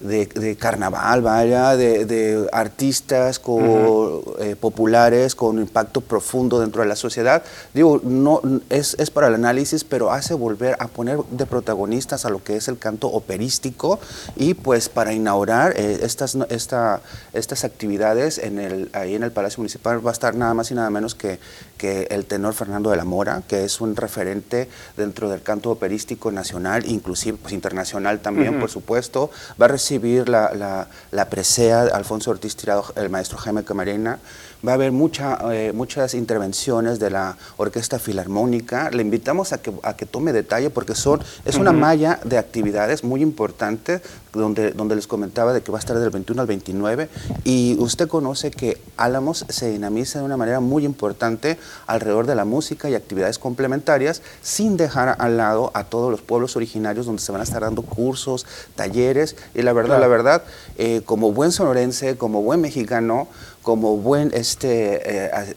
de, de carnaval, vaya, de, de artistas con, eh, populares con impacto profundo dentro de la sociedad. Digo, no es, es para el análisis, pero hace volver a poner de protagonistas a lo que es el canto operístico y pues para inaugurar eh, estas, esta, estas actividades en el, ahí en el Palacio Municipal va a estar nada más y nada menos que, que el tenor Fernando de la Mora, que es un referente dentro del canto operístico nacional, inclusive pues, internacional también, por supuesto. Va a recibir la, la, la presea de Alfonso Ortiz Tirado, el maestro Jaime Camarena. Va a haber mucha, eh, muchas intervenciones de la Orquesta Filarmónica. Le invitamos a que, a que tome detalle porque son, es una malla de actividades muy importante donde, donde les comentaba de que va a estar del 21 al 29 y usted conoce que Álamos se dinamiza de una manera muy importante alrededor de la música y actividades complementarias sin dejar al lado a todos los pueblos originarios donde se van a estar dando cursos, talleres y la verdad, Claro. la verdad, eh, como buen sonorense, como buen mexicano, como buen este, eh,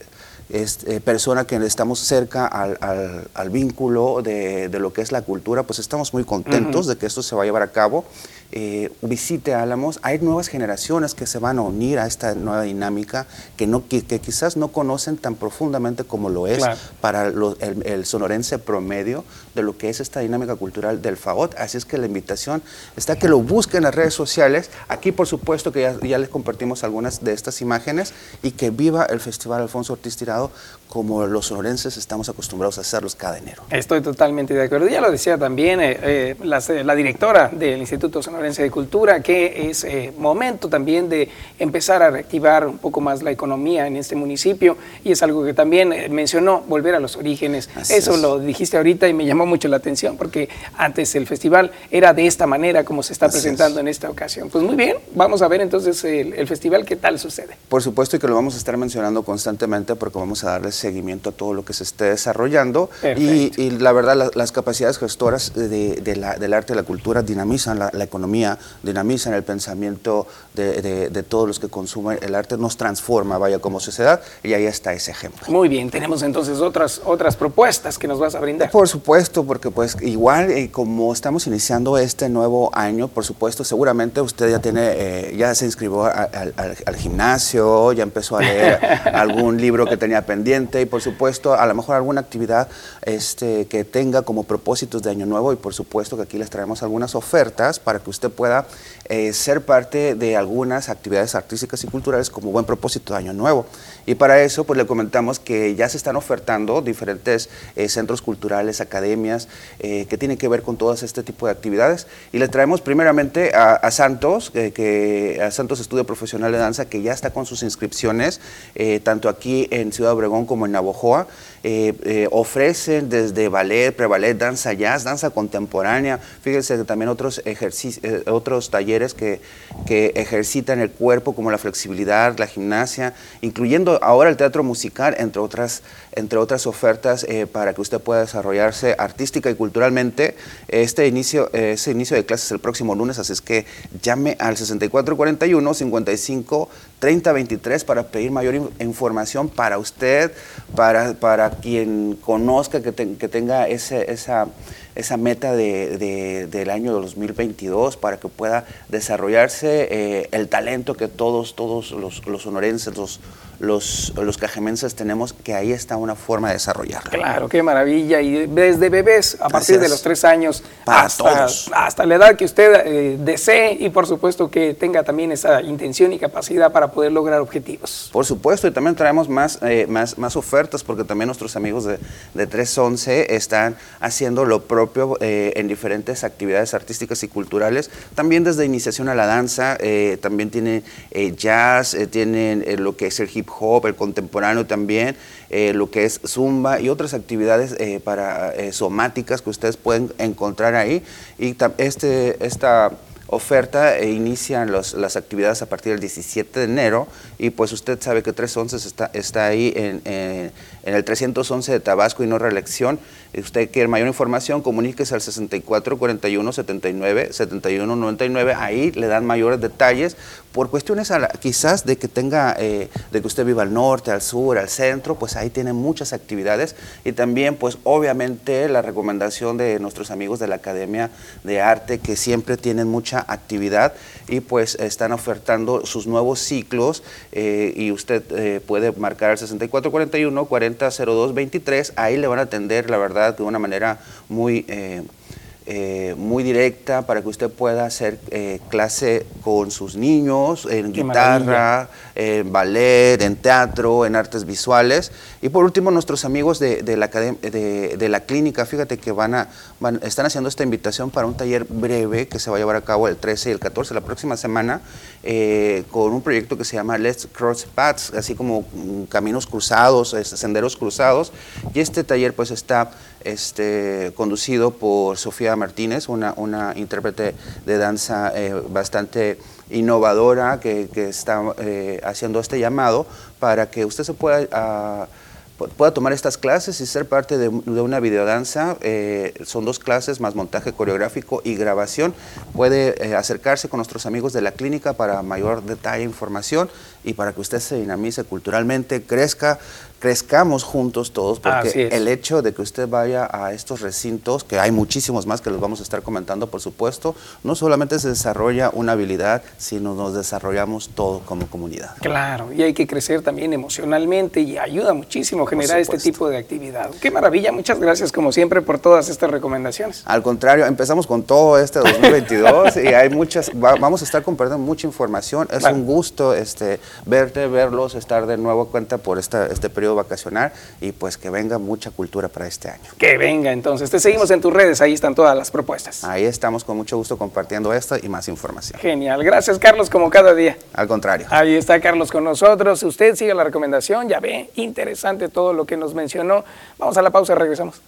este, persona que estamos cerca al, al- al vínculo de, de lo que es la cultura, pues estamos muy contentos de que esto se va a llevar a cabo. Eh, visite Álamos, hay nuevas generaciones que se van a unir a esta nueva dinámica que, no, que, que quizás no conocen tan profundamente como lo es Claro. para lo- el, el sonorense promedio de lo que es esta dinámica cultural del FAOT. Así es que la invitación está que lo busquen en las redes sociales. Aquí, por supuesto, que ya, ya les compartimos algunas de estas imágenes y que viva el Festival Alfonso Ortiz Tirado como los sonorenses estamos acostumbrados a hacerlos cada enero. Estoy totalmente de acuerdo. Ya lo decía también eh, eh, la, la directora del Instituto Sonorense de Cultura, que es eh, momento también de empezar a reactivar un poco más la economía en este municipio y es algo que también eh, mencionó, volver a los orígenes. Así Eso es. lo dijiste ahorita y me llamó mucho la atención porque antes el festival era de esta manera como se está Así presentando en esta ocasión. Pues muy bien, vamos a ver entonces el, el festival qué tal sucede. Por supuesto y que lo vamos a estar mencionando constantemente porque vamos a darle seguimiento a todo lo que se esté desarrollando y, y la verdad la- las capacidades gestoras de, de la- del arte y la cultura dinamizan la, la economía economía, dinamizan el pensamiento de, de- de todos los que consumen el arte, nos transforma, vaya, como sociedad, y ahí está ese ejemplo. Muy bien, tenemos entonces otras, otras propuestas que nos vas a brindar. Por supuesto, porque pues igual eh, como estamos iniciando este nuevo año, por supuesto, seguramente usted ya tiene, eh, ya se inscribió a- al, al- al gimnasio, ya empezó a leer algún libro que tenía pendiente y por supuesto a lo mejor alguna actividad este, que tenga como propósitos de año nuevo y por supuesto que aquí les traemos algunas ofertas para que usted pueda eh, ser parte de algunas actividades artísticas y culturales como buen propósito de año nuevo. Y para eso pues le comentamos que ya se están ofertando diferentes centros culturales, academias, eh, que tienen que ver con todo este tipo de actividades. Y le traemos primeramente a, a Santos, que, que- a Santos Estudio Profesional de Danza, que ya está con sus inscripciones, eh, tanto aquí en Ciudad Obregón como en Navojoa. Eh, eh, ofrecen desde ballet, preballet, danza jazz, danza contemporánea. Fíjense que también otros, eh, otros talleres que, que ejercitan el cuerpo, como la flexibilidad, la gimnasia, incluyendo ahora el teatro musical, entre otras, entre otras ofertas eh, para que usted pueda desarrollarse artística y culturalmente. Este inicio, eh, ese inicio de clases el próximo lunes, así es que llame al 6441 55 30 23 para pedir mayor in- información para usted, para, para quien conozca que, te- que tenga ese, esa, esa meta de, de- del año 2022 para que pueda desarrollarse eh, el talento que todos, todos los, los sonorenses, los, los, los cajemenses tenemos, que ahí está una forma de desarrollarlo. Claro, qué maravilla. Y desde bebés, a partir de los tres años, Para hasta, todos. hasta la edad que usted eh, desee y por supuesto que tenga también esa intención y capacidad para poder lograr objetivos. Por supuesto, y también traemos más, eh, más, más ofertas porque también nuestros amigos de, de 311 están haciendo lo propio eh, en diferentes actividades artísticas y culturales. También desde iniciación a la danza, eh, también tienen jazz, tienen lo que es el hip hop, el contemporáneo también, eh, lo que es zumba y otras actividades eh, para eh, somáticas que ustedes pueden encontrar ahí. Y este, esta oferta e inician las actividades a partir del 17 de enero y pues usted sabe que 311 está, está ahí en- en el 311 de Tabasco y no reelección. Usted quiere mayor información, comuníquese al 64 41 79 71 99. Ahí le dan mayores detalles por cuestiones quizás de que tenga, eh, de que usted viva al norte, al sur, al centro, pues ahí tiene muchas actividades y también pues obviamente la recomendación de nuestros amigos de la Academia de Arte que siempre tienen mucha actividad y pues están ofertando sus nuevos ciclos eh, y usted eh, puede marcar al 6441 4002 23, ahí le van a atender la verdad de una manera muy... eh, eh, muy directa para que usted pueda hacer eh, clase con sus niños en Qué guitarra, en ballet, en teatro, en artes visuales. Y por último, nuestros amigos de, de la, de, de la clínica, fíjate que van a, van- están haciendo esta invitación para un taller breve que se va a llevar a cabo el 13 y el 14, la próxima semana, eh, con un proyecto que se llama Let's Cross Paths, así como mm, caminos cruzados, senderos cruzados. Y este taller pues está este, conducido por Sofía Martínez, una, una intérprete de danza eh, bastante innovadora que, que está eh, haciendo este llamado para que usted se pueda, pu- pueda tomar estas clases y ser parte de, de una videodanza. Eh, son dos clases más montaje coreográfico y grabación. Puede eh, acercarse con nuestros amigos de la clínica para mayor detalle e información y para que usted se dinamice culturalmente, crezca, crezcamos juntos todos, porque el hecho de que usted vaya a estos recintos, que hay muchísimos más que los vamos a estar comentando, por supuesto, no solamente se desarrolla una habilidad, sino nos desarrollamos todo como comunidad. Claro, y hay que crecer también emocionalmente y ayuda muchísimo a generar este tipo de actividad. Qué maravilla, muchas gracias como siempre por todas estas recomendaciones. Al contrario, empezamos con todo este 2022 y hay muchas, va- vamos a estar compartiendo mucha información. Es un gusto este, verte, verlos, estar de nuevo cuenta por esta, este periodo vacacional y pues que venga mucha cultura para este año. Que venga entonces, te seguimos en tus redes, ahí están todas las propuestas. Ahí estamos con mucho gusto compartiendo esto y más información. Genial, gracias Carlos como cada día. Al contrario. Ahí está Carlos con nosotros. Usted sigue la recomendación, ya ve, interesante todo lo que nos mencionó. Vamos a la pausa, regresamos.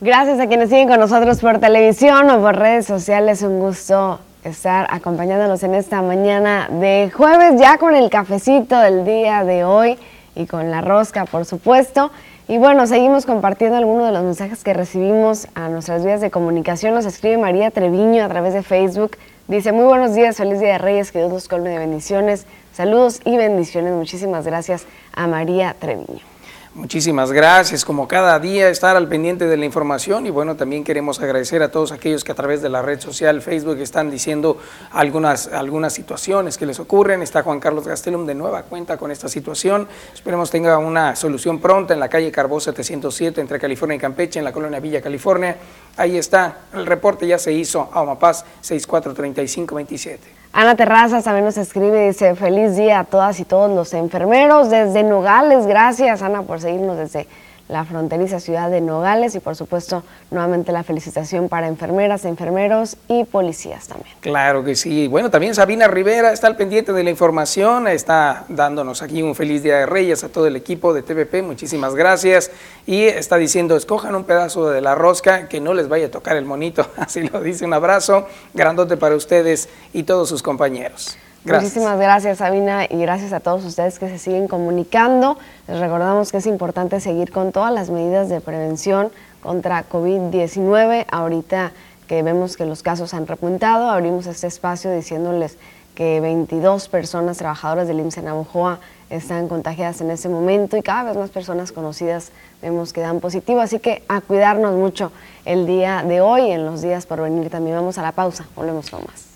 Gracias a quienes siguen con nosotros por televisión o por redes sociales. Un gusto estar acompañándonos en esta mañana de jueves, ya con el cafecito del día de hoy y con la rosca, por supuesto. Y bueno, seguimos compartiendo algunos de los mensajes que recibimos a nuestras vías de comunicación. Nos escribe María Treviño a través de Facebook. Dice, muy buenos días, feliz día de Reyes, que Dios nos colme de bendiciones. Saludos y bendiciones. Muchísimas gracias a María Treviño. Muchísimas gracias, como cada día estar al pendiente de la información y bueno, también queremos agradecer a todos aquellos que a través de la red social Facebook están diciendo algunas, algunas situaciones que les ocurren. Está Juan Carlos Gastelum de nueva cuenta con esta situación. Esperemos tenga una solución pronta en la calle Carbó 707 entre California y Campeche, en la colonia Villa California. Ahí está, el reporte ya se hizo a Omapaz 643527. Ana Terrazas también nos escribe y dice, feliz día a todas y todos los enfermeros desde Nogales. Gracias, Ana, por seguirnos desde la fronteriza ciudad de Nogales y por supuesto nuevamente la felicitación para enfermeras, enfermeros y policías también. Claro que sí. Bueno, también Sabina Rivera está al pendiente de la información, está dándonos aquí un feliz día de Reyes a todo el equipo de TVP, muchísimas gracias. Y está diciendo, escojan un pedazo de la rosca que no les vaya a tocar el monito, así lo dice, un abrazo grandote para ustedes y todos sus compañeros. Muchísimas gracias Sabina y gracias a todos ustedes que se siguen comunicando. Les recordamos que es importante seguir con todas las medidas de prevención contra COVID-19. Ahorita que vemos que los casos han repuntado, abrimos este espacio diciéndoles que 22 personas trabajadoras del IMSS en Abojoa están contagiadas en ese momento y cada vez más personas conocidas vemos que dan positivo. Así que a cuidarnos mucho el día de hoy, en los días por venir también. Vamos a la pausa, volvemos con más.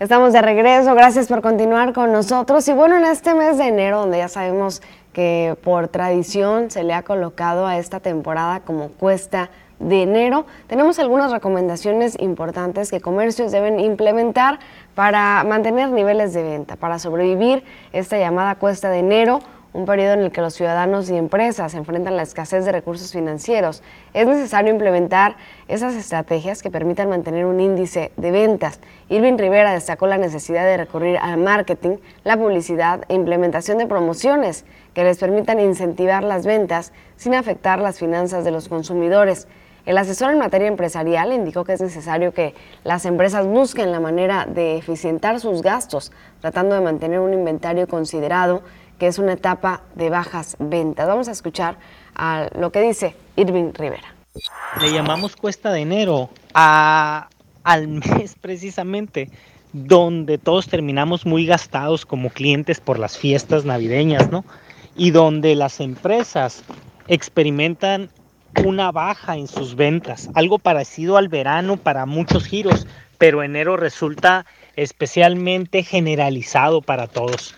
Estamos de regreso, gracias por continuar con nosotros. Y bueno, en este mes de enero, donde ya sabemos que por tradición se le ha colocado a esta temporada como cuesta de enero, tenemos algunas recomendaciones importantes que comercios deben implementar para mantener niveles de venta, para sobrevivir esta llamada cuesta de enero un periodo en el que los ciudadanos y empresas enfrentan la escasez de recursos financieros, es necesario implementar esas estrategias que permitan mantener un índice de ventas. Irving Rivera destacó la necesidad de recurrir al marketing, la publicidad e implementación de promociones que les permitan incentivar las ventas sin afectar las finanzas de los consumidores. El asesor en materia empresarial indicó que es necesario que las empresas busquen la manera de eficientar sus gastos, tratando de mantener un inventario considerado que es una etapa de bajas ventas. Vamos a escuchar a lo que dice Irving Rivera. Le llamamos cuesta de enero a, al mes precisamente donde todos terminamos muy gastados como clientes por las fiestas navideñas, ¿no? Y donde las empresas experimentan una baja en sus ventas, algo parecido al verano para muchos giros, pero enero resulta especialmente generalizado para todos.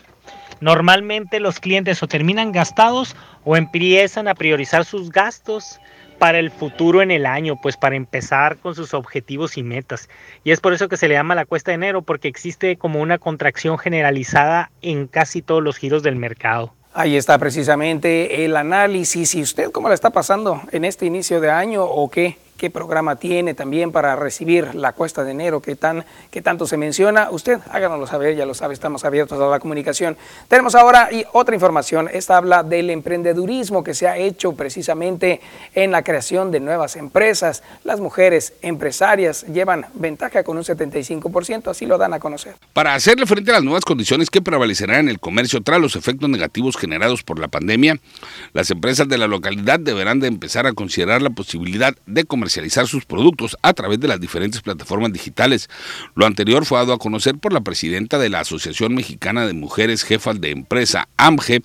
Normalmente los clientes o terminan gastados o empiezan a priorizar sus gastos para el futuro en el año, pues para empezar con sus objetivos y metas. Y es por eso que se le llama la cuesta de enero, porque existe como una contracción generalizada en casi todos los giros del mercado. Ahí está precisamente el análisis. ¿Y usted cómo la está pasando en este inicio de año o qué? Qué programa tiene también para recibir la cuesta de enero que, tan, que tanto se menciona. Usted háganoslo saber, ya lo sabe, estamos abiertos a la comunicación. Tenemos ahora y otra información, esta habla del emprendedurismo que se ha hecho precisamente en la creación de nuevas empresas. Las mujeres empresarias llevan ventaja con un 75%, así lo dan a conocer. Para hacerle frente a las nuevas condiciones que prevalecerán en el comercio tras los efectos negativos generados por la pandemia, las empresas de la localidad deberán de empezar a considerar la posibilidad de comercializar sus productos a través de las diferentes plataformas digitales. Lo anterior fue dado a conocer por la presidenta de la Asociación Mexicana de Mujeres Jefas de Empresa, AMGE,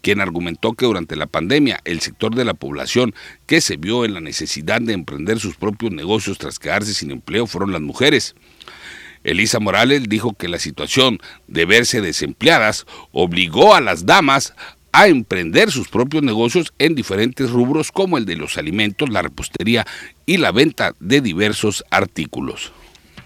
quien argumentó que durante la pandemia el sector de la población que se vio en la necesidad de emprender sus propios negocios tras quedarse sin empleo fueron las mujeres. Elisa Morales dijo que la situación de verse desempleadas obligó a las damas a emprender sus propios negocios en diferentes rubros como el de los alimentos, la repostería y la venta de diversos artículos.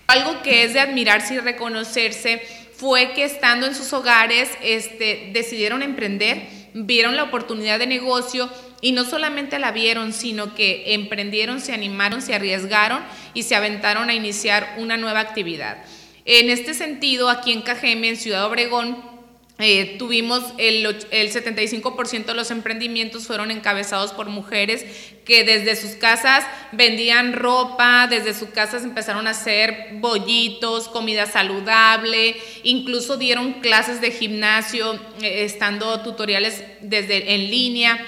Algo que es de admirarse y reconocerse fue que estando en sus hogares este, decidieron emprender, vieron la oportunidad de negocio y no solamente la vieron, sino que emprendieron, se animaron, se arriesgaron y se aventaron a iniciar una nueva actividad. En este sentido, aquí en Cajeme, en Ciudad Obregón, Eh, tuvimos el, el 75% de los emprendimientos fueron encabezados por mujeres que desde sus casas vendían ropa, desde sus casas empezaron a hacer bollitos, comida saludable, incluso dieron clases de gimnasio, eh, estando tutoriales desde en línea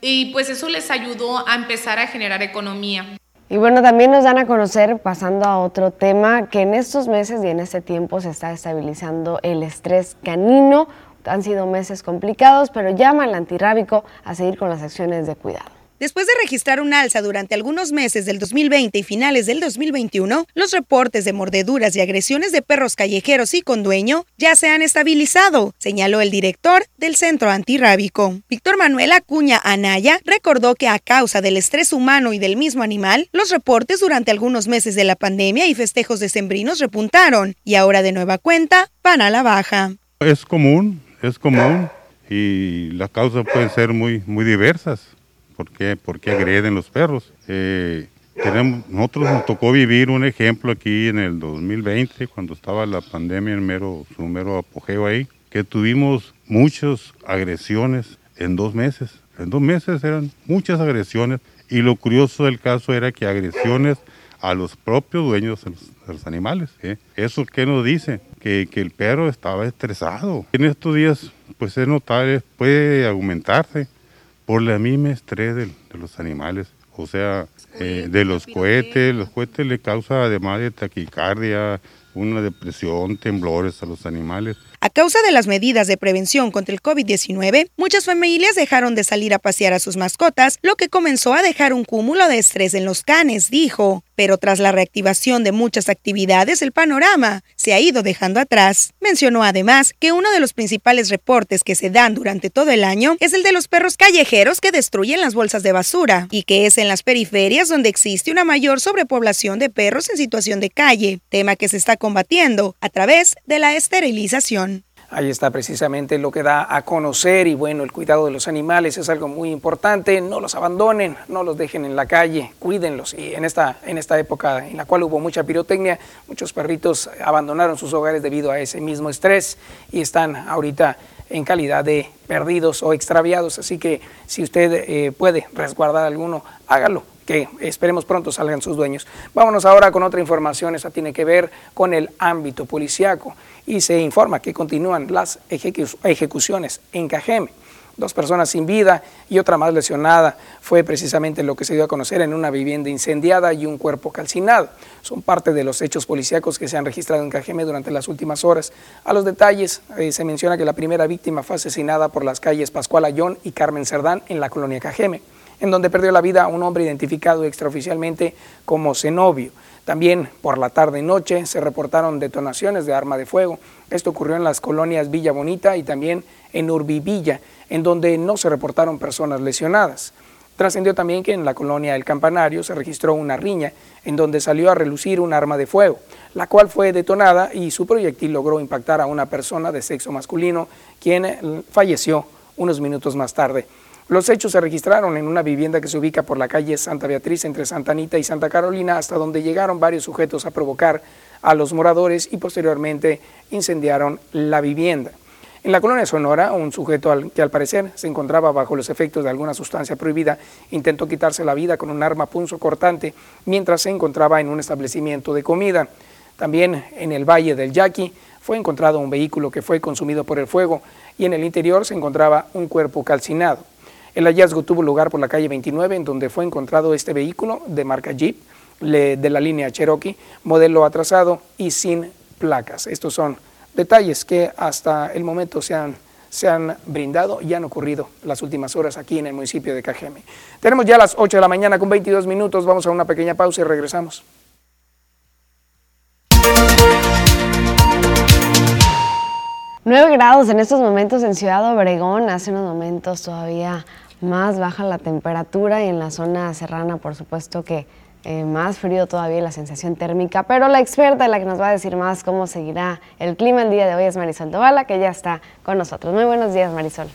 y pues eso les ayudó a empezar a generar economía. Y bueno, también nos dan a conocer, pasando a otro tema, que en estos meses y en este tiempo se está estabilizando el estrés canino. Han sido meses complicados, pero llama al antirrábico a seguir con las acciones de cuidado. Después de registrar un alza durante algunos meses del 2020 y finales del 2021, los reportes de mordeduras y agresiones de perros callejeros y con dueño ya se han estabilizado, señaló el director del Centro Antirrábico. Víctor Manuel Acuña Anaya recordó que a causa del estrés humano y del mismo animal, los reportes durante algunos meses de la pandemia y festejos decembrinos repuntaron y ahora de nueva cuenta van a la baja. Es común, es común y las causas pueden ser muy, muy diversas por qué, agreden los perros. Eh, tenemos, nosotros nos tocó vivir un ejemplo aquí en el 2020, cuando estaba la pandemia en mero, su mero apogeo ahí, que tuvimos muchas agresiones en dos meses. En dos meses eran muchas agresiones y lo curioso del caso era que agresiones a los propios dueños de los, animales. ¿eh? ¿Eso qué nos dice? Que, que, el perro estaba estresado. En estos días, pues es notable, puede aumentarse por la misma estrés de, los animales. O sea, eh, de los cohetes, los cohetes le causa además de taquicardia, una depresión, temblores a los animales. A causa de las medidas de prevención contra el COVID-19, muchas familias dejaron de salir a pasear a sus mascotas, lo que comenzó a dejar un cúmulo de estrés en los canes, dijo. Pero tras la reactivación de muchas actividades, el panorama se ha ido dejando atrás. Mencionó además que uno de los principales reportes que se dan durante todo el año es el de los perros callejeros que destruyen las bolsas de basura y que es en las periferias donde existe una mayor sobrepoblación de perros en situación de calle, tema que se está combatiendo a través de la esterilización. Ahí está precisamente lo que da a conocer y bueno, el cuidado de los animales es algo muy importante, no los abandonen, no los dejen en la calle, cuídenlos. Y en esta, en esta época en la cual hubo mucha pirotecnia, muchos perritos abandonaron sus hogares debido a ese mismo estrés y están ahorita en calidad de perdidos o extraviados. Así que si usted eh, puede resguardar alguno, hágalo que esperemos pronto salgan sus dueños. Vámonos ahora con otra información, esa tiene que ver con el ámbito policiaco y se informa que continúan las ejecuciones en Cajeme. Dos personas sin vida y otra más lesionada fue precisamente lo que se dio a conocer en una vivienda incendiada y un cuerpo calcinado. Son parte de los hechos policíacos que se han registrado en Cajeme durante las últimas horas. A los detalles eh, se menciona que la primera víctima fue asesinada por las calles Pascual Ayón y Carmen Cerdán en la colonia Cajeme en donde perdió la vida un hombre identificado extraoficialmente como Zenobio. También por la tarde y noche se reportaron detonaciones de arma de fuego. Esto ocurrió en las colonias Villa Bonita y también en Urbivilla, en donde no se reportaron personas lesionadas. Trascendió también que en la colonia El Campanario se registró una riña en donde salió a relucir un arma de fuego, la cual fue detonada y su proyectil logró impactar a una persona de sexo masculino, quien falleció unos minutos más tarde. Los hechos se registraron en una vivienda que se ubica por la calle Santa Beatriz entre Santa Anita y Santa Carolina, hasta donde llegaron varios sujetos a provocar a los moradores y posteriormente incendiaron la vivienda. En la colonia Sonora, un sujeto que al parecer se encontraba bajo los efectos de alguna sustancia prohibida intentó quitarse la vida con un arma punzo cortante mientras se encontraba en un establecimiento de comida. También en el Valle del Yaqui fue encontrado un vehículo que fue consumido por el fuego y en el interior se encontraba un cuerpo calcinado. El hallazgo tuvo lugar por la calle 29, en donde fue encontrado este vehículo de marca Jeep de la línea Cherokee, modelo atrasado y sin placas. Estos son detalles que hasta el momento se han, se han brindado y han ocurrido las últimas horas aquí en el municipio de Cajeme. Tenemos ya las 8 de la mañana con 22 minutos, vamos a una pequeña pausa y regresamos. 9 grados en estos momentos en Ciudad Obregón, hace unos momentos todavía más baja la temperatura y en la zona serrana por supuesto que eh, más frío todavía la sensación térmica, pero la experta la que nos va a decir más cómo seguirá el clima el día de hoy es Marisol Tovala, que ya está con nosotros. Muy buenos días Marisol.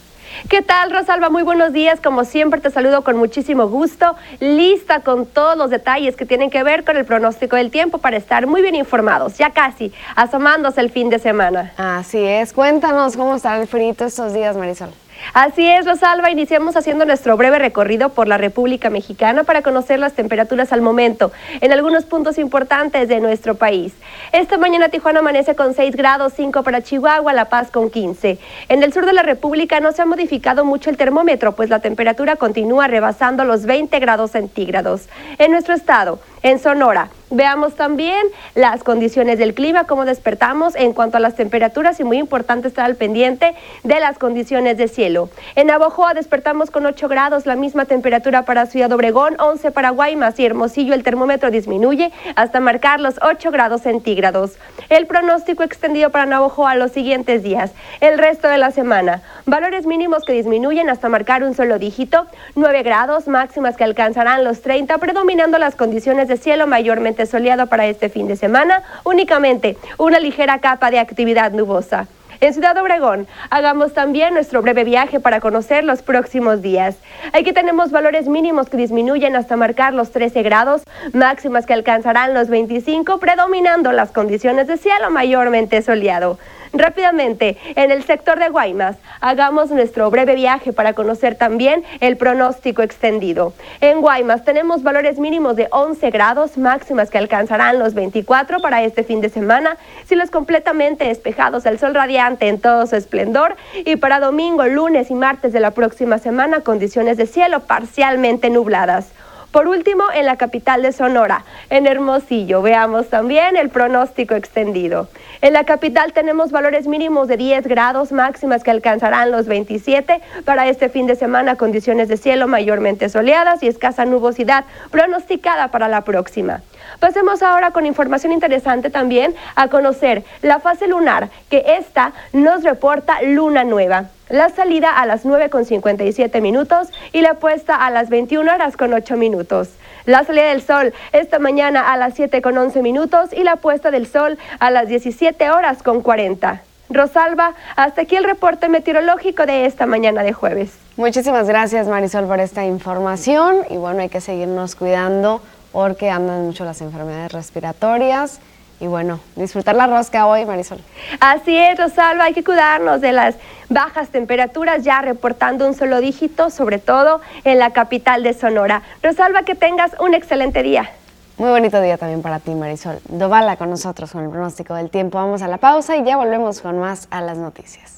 ¿Qué tal, Rosalba? Muy buenos días. Como siempre, te saludo con muchísimo gusto. Lista con todos los detalles que tienen que ver con el pronóstico del tiempo para estar muy bien informados. Ya casi, asomándose el fin de semana. Así es. Cuéntanos cómo está el frío estos días, Marisol. Así es, Rosalba, iniciamos haciendo nuestro breve recorrido por la República Mexicana para conocer las temperaturas al momento en algunos puntos importantes de nuestro país. Esta mañana Tijuana amanece con 6 grados, 5 para Chihuahua, La Paz con 15. En el sur de la República no se ha modificado mucho el termómetro, pues la temperatura continúa rebasando los 20 grados centígrados. En nuestro estado, en Sonora, Veamos también las condiciones del clima, cómo despertamos en cuanto a las temperaturas y muy importante estar al pendiente de las condiciones de cielo. En Abojoa despertamos con 8 grados, la misma temperatura para Ciudad Obregón, 11 para Guaymas y Hermosillo el termómetro disminuye hasta marcar los 8 grados centígrados. El pronóstico extendido para Navojoa los siguientes días, el resto de la semana. Valores mínimos que disminuyen hasta marcar un solo dígito, 9 grados, máximas que alcanzarán los 30, predominando las condiciones de cielo mayormente soleado para este fin de semana, únicamente una ligera capa de actividad nubosa. En Ciudad Obregón, hagamos también nuestro breve viaje para conocer los próximos días. Aquí tenemos valores mínimos que disminuyen hasta marcar los 13 grados, máximas que alcanzarán los 25, predominando las condiciones de cielo mayormente soleado. Rápidamente, en el sector de Guaymas, hagamos nuestro breve viaje para conocer también el pronóstico extendido. En Guaymas tenemos valores mínimos de 11 grados, máximas que alcanzarán los 24 para este fin de semana, cielos completamente despejados, el sol radiante en todo su esplendor y para domingo, lunes y martes de la próxima semana condiciones de cielo parcialmente nubladas. Por último, en la capital de Sonora, en Hermosillo, veamos también el pronóstico extendido. En la capital tenemos valores mínimos de 10 grados, máximas que alcanzarán los 27 para este fin de semana, condiciones de cielo mayormente soleadas y escasa nubosidad pronosticada para la próxima. Pasemos ahora con información interesante también a conocer la fase lunar, que esta nos reporta luna nueva. La salida a las 9 con 57 minutos y la puesta a las 21 horas con 8 minutos. La salida del sol esta mañana a las 7 con 11 minutos y la puesta del sol a las 17 horas con 40. Rosalba, hasta aquí el reporte meteorológico de esta mañana de jueves. Muchísimas gracias Marisol por esta información y bueno, hay que seguirnos cuidando porque andan mucho las enfermedades respiratorias. Y bueno, disfrutar la rosca hoy, Marisol. Así es, Rosalba, hay que cuidarnos de las bajas temperaturas, ya reportando un solo dígito, sobre todo en la capital de Sonora. Rosalba, que tengas un excelente día. Muy bonito día también para ti, Marisol. Dovala con nosotros con el pronóstico del tiempo. Vamos a la pausa y ya volvemos con más a las noticias.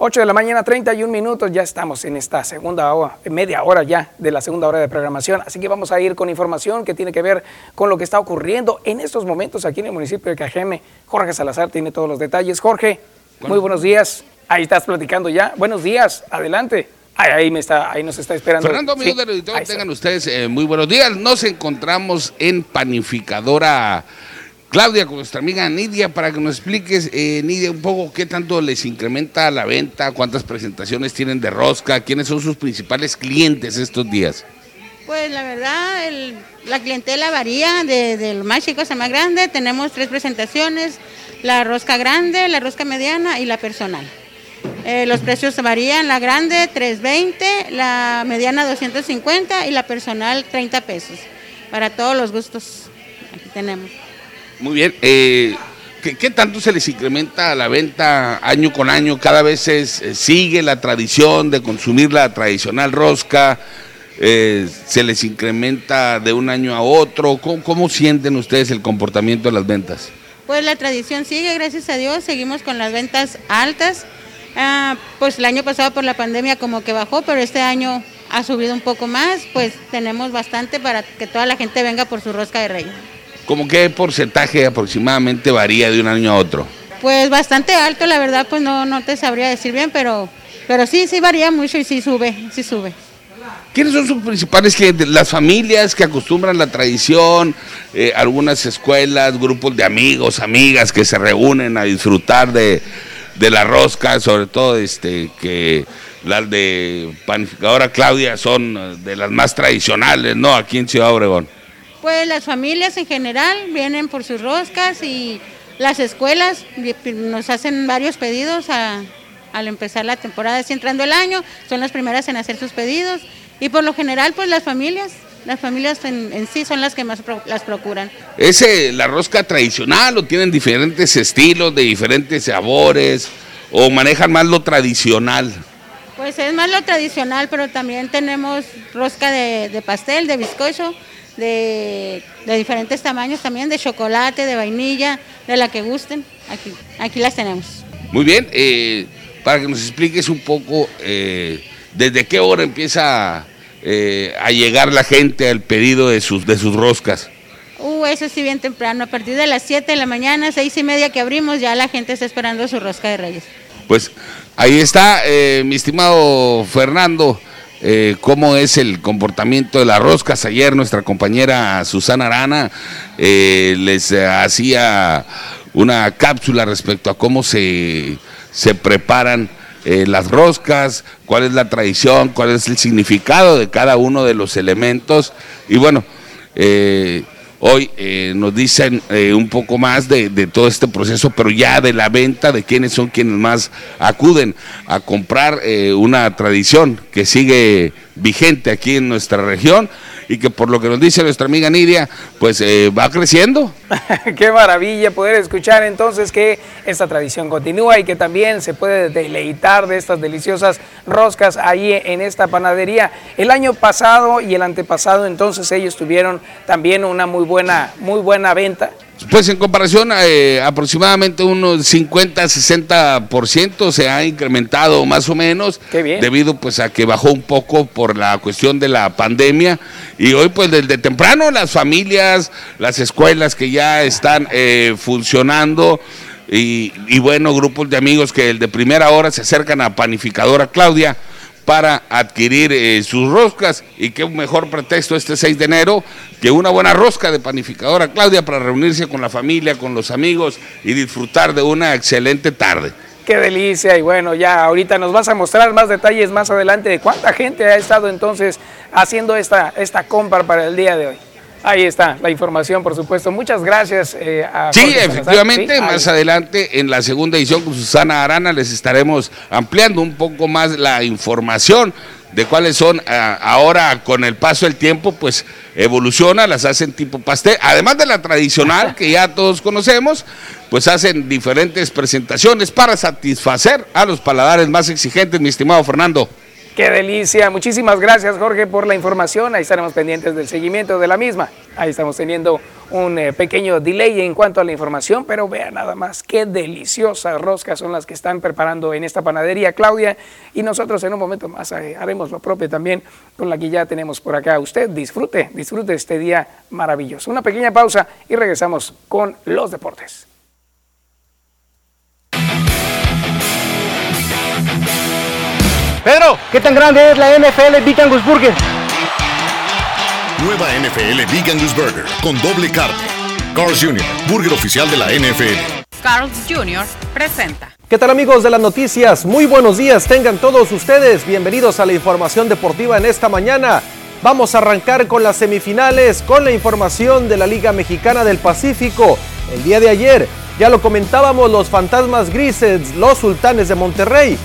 8 de la mañana, 31 minutos, ya estamos en esta segunda hora, media hora ya de la segunda hora de programación, así que vamos a ir con información que tiene que ver con lo que está ocurriendo en estos momentos aquí en el municipio de Cajeme. Jorge Salazar tiene todos los detalles. Jorge, muy buenos días. Ahí estás platicando ya. Buenos días, adelante. Ahí, me está, ahí nos está esperando. Fernando, amigos del editor, tengan ustedes eh, muy buenos días. Nos encontramos en Panificadora Claudia, con nuestra amiga Nidia, para que nos expliques, eh, Nidia, un poco qué tanto les incrementa la venta, cuántas presentaciones tienen de rosca, quiénes son sus principales clientes estos días. Pues la verdad, la clientela varía de, de, más chicos a más grande. Tenemos tres presentaciones, la rosca grande, la rosca mediana y la personal. Eh, los precios varían, la grande 320, la mediana 250 y la personal 30 pesos. Para todos los gustos, aquí tenemos. Muy bien. Eh, ¿qué, tanto se les incrementa la venta año con año? Cada vez eh, sigue la tradición de consumir la tradicional rosca. Eh, ¿Se les incrementa de un año a otro? ¿Cómo, sienten ustedes el comportamiento de las ventas? Pues la tradición sigue, gracias a Dios. Seguimos con las ventas altas. Ah, pues el año pasado por la pandemia como que bajó, pero este año ha subido un poco más. Pues tenemos bastante para que toda la gente venga por su rosca de rey. ¿Cómo qué porcentaje aproximadamente varía de un año a otro? Pues bastante alto, la verdad, pues no, no te sabría decir bien, pero, pero sí, sí varía mucho y sí sube, sí sube. ¿Quiénes son sus principales clientes? Las familias que acostumbran la tradición, eh, algunas escuelas, grupos de amigos, amigas que se reúnen a disfrutar de, de la rosca, sobre todo este que las de panificadora Claudia son de las más tradicionales, ¿no? Aquí en Ciudad Obregón. Pues las familias en general vienen por sus roscas y Las escuelas nos hacen varios pedidos al empezar la temporada, así entrando el año, son las primeras en hacer sus pedidos y por lo general pues las familias, las familias en, sí son las que más las procuran. ¿Es eh, la rosca tradicional o tienen diferentes estilos, de diferentes sabores o manejan más lo tradicional? Pues es más lo tradicional, pero también tenemos rosca de, pastel, de bizcocho, de, diferentes tamaños también, de chocolate, de vainilla, de la que gusten. Aquí, aquí las tenemos. Muy bien, eh, para que nos expliques un poco eh, desde qué hora empieza eh, a llegar la gente al pedido de sus, de sus roscas. Uh, eso sí, bien temprano. A partir de las 7 de la mañana, seis y media que abrimos, ya la gente está esperando su rosca de reyes. Pues ahí está, eh, mi estimado Fernando, eh, cómo es el comportamiento de las roscas. Ayer nuestra compañera Susana Arana eh, les hacía una cápsula respecto a cómo se, se preparan las roscas, cuál es la tradición, cuál es el significado de cada uno de los elementos. Y bueno, Hoy eh, nos dicen eh, un poco más de, todo este proceso, pero ya de la venta, de quiénes son quienes más acuden a comprar eh, una tradición que sigue vigente aquí en nuestra región y que por lo que nos dice nuestra amiga Nidia, pues eh, va creciendo. Qué maravilla poder escuchar entonces que esta tradición continúa y que también se puede deleitar de estas deliciosas roscas ahí en esta panadería. El año pasado y el antepasado entonces ellos tuvieron también una muy buena, muy buena venta pues en comparación, eh, aproximadamente unos 50-60% se ha incrementado más o menos, debido pues a que bajó un poco por la cuestión de la pandemia. Y hoy pues desde temprano las familias, las escuelas que ya están eh, funcionando y, y bueno, grupos de amigos que el de primera hora se acercan a Panificadora Claudia para adquirir eh, sus roscas y qué mejor pretexto este 6 de enero que una buena rosca de panificadora Claudia para reunirse con la familia, con los amigos y disfrutar de una excelente tarde. Qué delicia y bueno, ya ahorita nos vas a mostrar más detalles más adelante de cuánta gente ha estado entonces haciendo esta, esta compra para el día de hoy. Ahí está la información, por supuesto. Muchas gracias. Eh, a sí, efectivamente, más adelante en la segunda edición con Susana Arana les estaremos ampliando un poco más la información de cuáles son ah, ahora con el paso del tiempo, pues evoluciona, las hacen tipo pastel, además de la tradicional que ya todos conocemos, pues hacen diferentes presentaciones para satisfacer a los paladares más exigentes, mi estimado Fernando. Qué delicia. Muchísimas gracias, Jorge, por la información. Ahí estaremos pendientes del seguimiento de la misma. Ahí estamos teniendo un eh, pequeño delay en cuanto a la información, pero vea nada más qué deliciosas roscas son las que están preparando en esta panadería, Claudia. Y nosotros en un momento más eh, haremos lo propio también con la que ya tenemos por acá. Usted disfrute, disfrute este día maravilloso. Una pequeña pausa y regresamos con los deportes. Pedro, ¿qué tan grande es la NFL Big Angus Burger? Nueva NFL Big Angus Burger con doble carne. Carl's Jr., burger oficial de la NFL. Carl's Jr. presenta. ¿Qué tal amigos de las noticias? Muy buenos días, tengan todos ustedes. Bienvenidos a la información deportiva en esta mañana. Vamos a arrancar con las semifinales, con la información de la Liga Mexicana del Pacífico. El día de ayer, ya lo comentábamos, los fantasmas grises, los sultanes de Monterrey,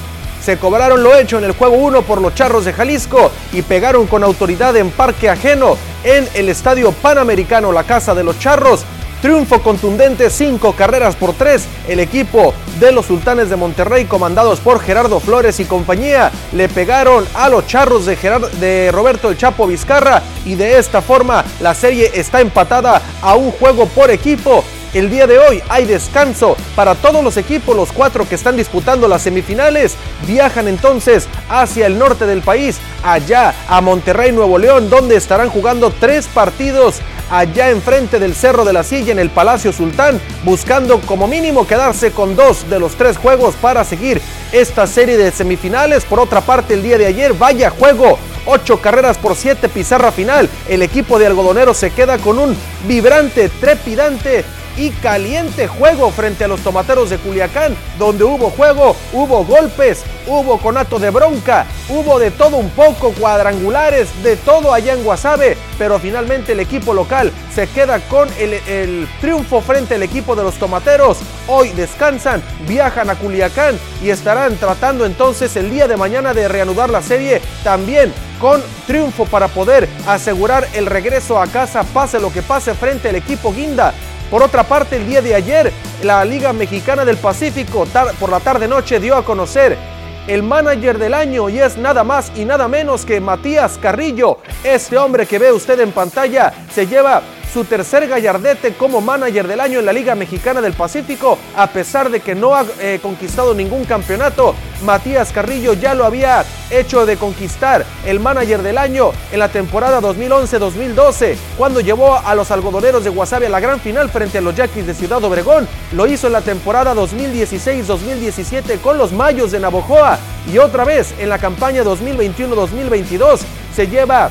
se cobraron lo hecho en el juego 1 por los Charros de Jalisco y pegaron con autoridad en parque ajeno en el Estadio Panamericano La Casa de los Charros. Triunfo contundente, 5 carreras por 3. El equipo de los Sultanes de Monterrey, comandados por Gerardo Flores y compañía, le pegaron a los charros de, de Roberto El Chapo Vizcarra y de esta forma la serie está empatada a un juego por equipo. El día de hoy hay descanso para todos los equipos, los cuatro que están disputando las semifinales. Viajan entonces hacia el norte del país, allá a Monterrey, Nuevo León, donde estarán jugando tres partidos allá enfrente del Cerro de la Silla en el Palacio Sultán, buscando como mínimo quedarse con dos de los tres juegos para seguir esta serie de semifinales. Por otra parte, el día de ayer, vaya juego, ocho carreras por siete, pizarra final. El equipo de algodoneros se queda con un vibrante, trepidante y caliente juego frente a los tomateros de Culiacán, donde hubo juego, hubo golpes, hubo conato de bronca, hubo de todo un poco, cuadrangulares, de todo allá en Guasave, pero finalmente el equipo local se queda con el, el triunfo frente al equipo de los tomateros. Hoy descansan, viajan a Culiacán y estarán tratando entonces el día de mañana de reanudar la serie también con triunfo para poder asegurar el regreso a casa, pase lo que pase frente al equipo Guinda. Por otra parte, el día de ayer, la Liga Mexicana del Pacífico, por la tarde-noche, dio a conocer el manager del año y es nada más y nada menos que Matías Carrillo. Este hombre que ve usted en pantalla se lleva su tercer gallardete como manager del año en la Liga Mexicana del Pacífico, a pesar de que no ha eh, conquistado ningún campeonato. Matías Carrillo ya lo había hecho de conquistar el manager del año en la temporada 2011-2012, cuando llevó a los algodoneros de Guasave a la gran final frente a los Yaquis de Ciudad Obregón. Lo hizo en la temporada 2016-2017 con los Mayos de Navojoa y otra vez en la campaña 2021-2022 se lleva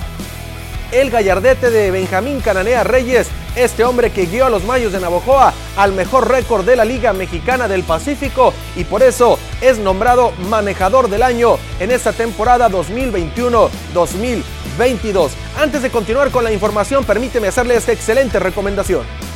el gallardete de Benjamín Cananea Reyes, este hombre que guió a los Mayos de Navojoa al mejor récord de la Liga Mexicana del Pacífico y por eso es nombrado manejador del año en esta temporada 2021-2022. Antes de continuar con la información, permíteme hacerle esta excelente recomendación.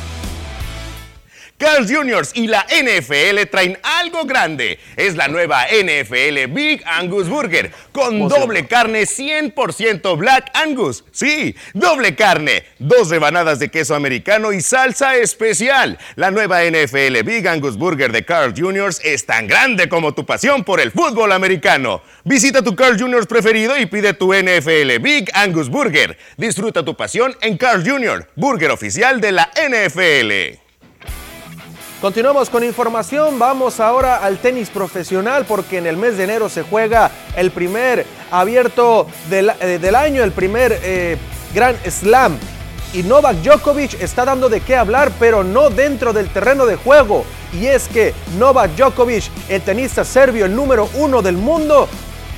Carl Jr. y la NFL traen algo grande. Es la nueva NFL Big Angus Burger con doble carne 100% Black Angus. Sí, doble carne, dos rebanadas de queso americano y salsa especial. La nueva NFL Big Angus Burger de Carl Jr. es tan grande como tu pasión por el fútbol americano. Visita tu Carl Jr. preferido y pide tu NFL Big Angus Burger. Disfruta tu pasión en Carl Jr., burger oficial de la NFL. Continuamos con información, vamos ahora al tenis profesional porque en el mes de enero se juega el primer abierto del, eh, año, el primer eh, Gran Slam. Y Novak Djokovic está dando de qué hablar, pero no dentro del terreno de juego. Y es que Novak Djokovic, el tenista serbio, el número uno del mundo,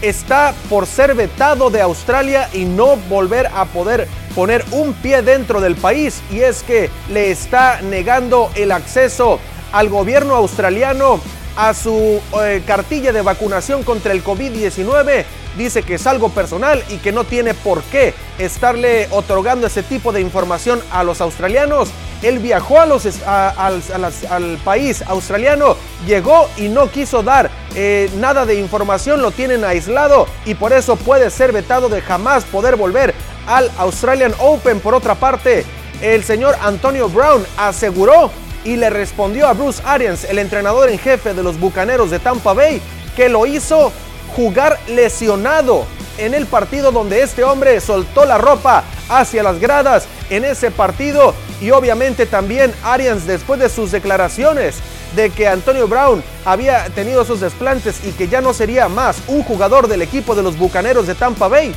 está por ser vetado de Australia y no volver a poder poner un pie dentro del país. Y es que le está negando el acceso al gobierno australiano a su eh, cartilla de vacunación contra el COVID-19. Dice que es algo personal y que no tiene por qué estarle otorgando ese tipo de información a los australianos. Él viajó a los, al país australiano, llegó y no quiso dar eh, nada de información, lo tienen aislado y por eso puede ser vetado de jamás poder volver al Australian Open. Por otra parte, el señor Antonio Brown aseguró y le respondió a Bruce Arians, el entrenador en jefe de los Bucaneros de Tampa Bay, que lo hizo jugar lesionado en el partido donde este hombre soltó la ropa hacia las gradas en ese partido. Y obviamente también Arians después de sus declaraciones de que Antonio Brown había tenido sus desplantes y que ya no sería más un jugador del equipo de los Bucaneros de Tampa Bay,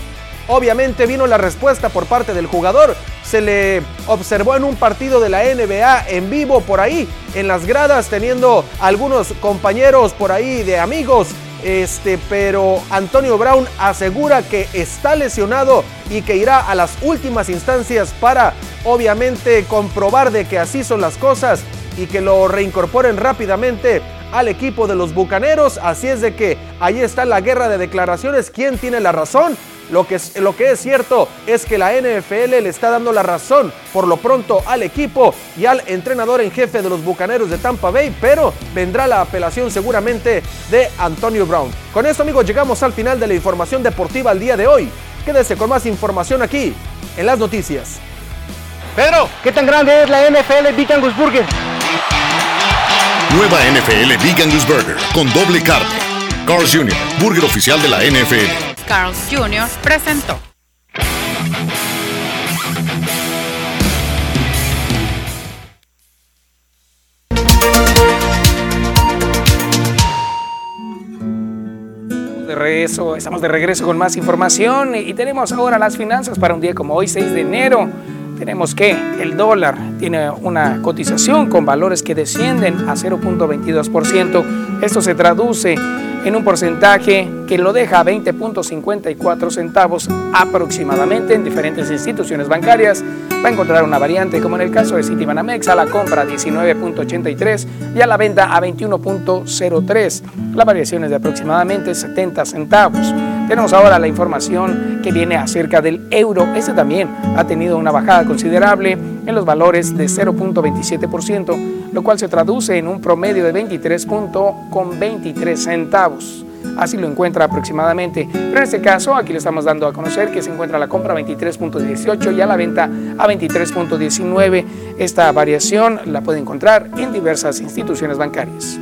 Obviamente vino la respuesta por parte del jugador. Se le observó en un partido de la NBA en vivo por ahí, en las gradas, teniendo algunos compañeros por ahí de amigos. Este, pero Antonio Brown asegura que está lesionado y que irá a las últimas instancias para obviamente comprobar de que así son las cosas y que lo reincorporen rápidamente al equipo de los Bucaneros. Así es de que ahí está la guerra de declaraciones. ¿Quién tiene la razón? Lo que, es, lo que es cierto es que la NFL le está dando la razón por lo pronto al equipo y al entrenador en jefe de los Bucaneros de Tampa Bay, pero vendrá la apelación seguramente de Antonio Brown. Con esto amigos llegamos al final de la información deportiva al día de hoy. Quédese con más información aquí en las noticias. Pedro, ¿qué tan grande es la NFL Big Angus Burger? Nueva NFL Big Angus Burger con doble carne. Carl's Jr., burger oficial de la NFL. Carl Jr. presentó. De regreso, estamos de regreso con más información y tenemos ahora las finanzas para un día como hoy, 6 de enero. Tenemos que el dólar tiene una cotización con valores que descienden a 0.22%. Esto se traduce en un porcentaje que lo deja a 20.54 centavos aproximadamente en diferentes instituciones bancarias. Va a encontrar una variante como en el caso de Citibanamex a la compra 19.83 y a la venta a 21.03. La variación es de aproximadamente 70 centavos. Tenemos ahora la información que viene acerca del euro. Este también ha tenido una bajada considerable en los valores de 0.27%, lo cual se traduce en un promedio de 23.23 centavos. Así lo encuentra aproximadamente. Pero en este caso, aquí le estamos dando a conocer que se encuentra la compra a 23.18 y a la venta a 23.19. Esta variación la puede encontrar en diversas instituciones bancarias.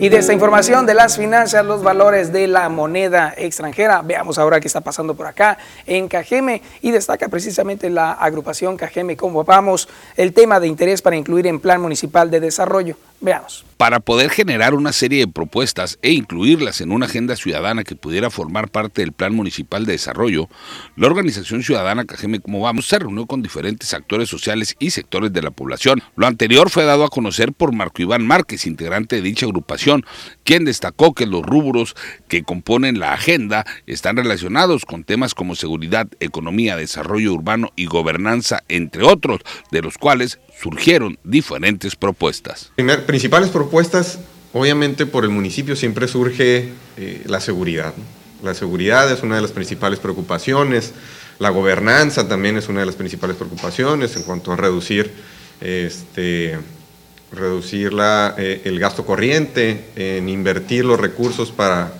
Y de esta información de las finanzas, los valores de la moneda extranjera, veamos ahora qué está pasando por acá en Cajeme y destaca precisamente la agrupación Cajeme como vamos el tema de interés para incluir en plan municipal de desarrollo. Veamos. Para poder generar una serie de propuestas e incluirlas en una agenda ciudadana que pudiera formar parte del Plan Municipal de Desarrollo, la organización ciudadana Cajeme Como Vamos se reunió con diferentes actores sociales y sectores de la población. Lo anterior fue dado a conocer por Marco Iván Márquez, integrante de dicha agrupación, quien destacó que los rubros que componen la agenda están relacionados con temas como seguridad, economía, desarrollo urbano y gobernanza, entre otros, de los cuales surgieron diferentes propuestas. principales propuestas, obviamente por el municipio siempre surge eh, la seguridad. La seguridad es una de las principales preocupaciones, la gobernanza también es una de las principales preocupaciones en cuanto a reducir, este, eh, el gasto corriente, en invertir los recursos para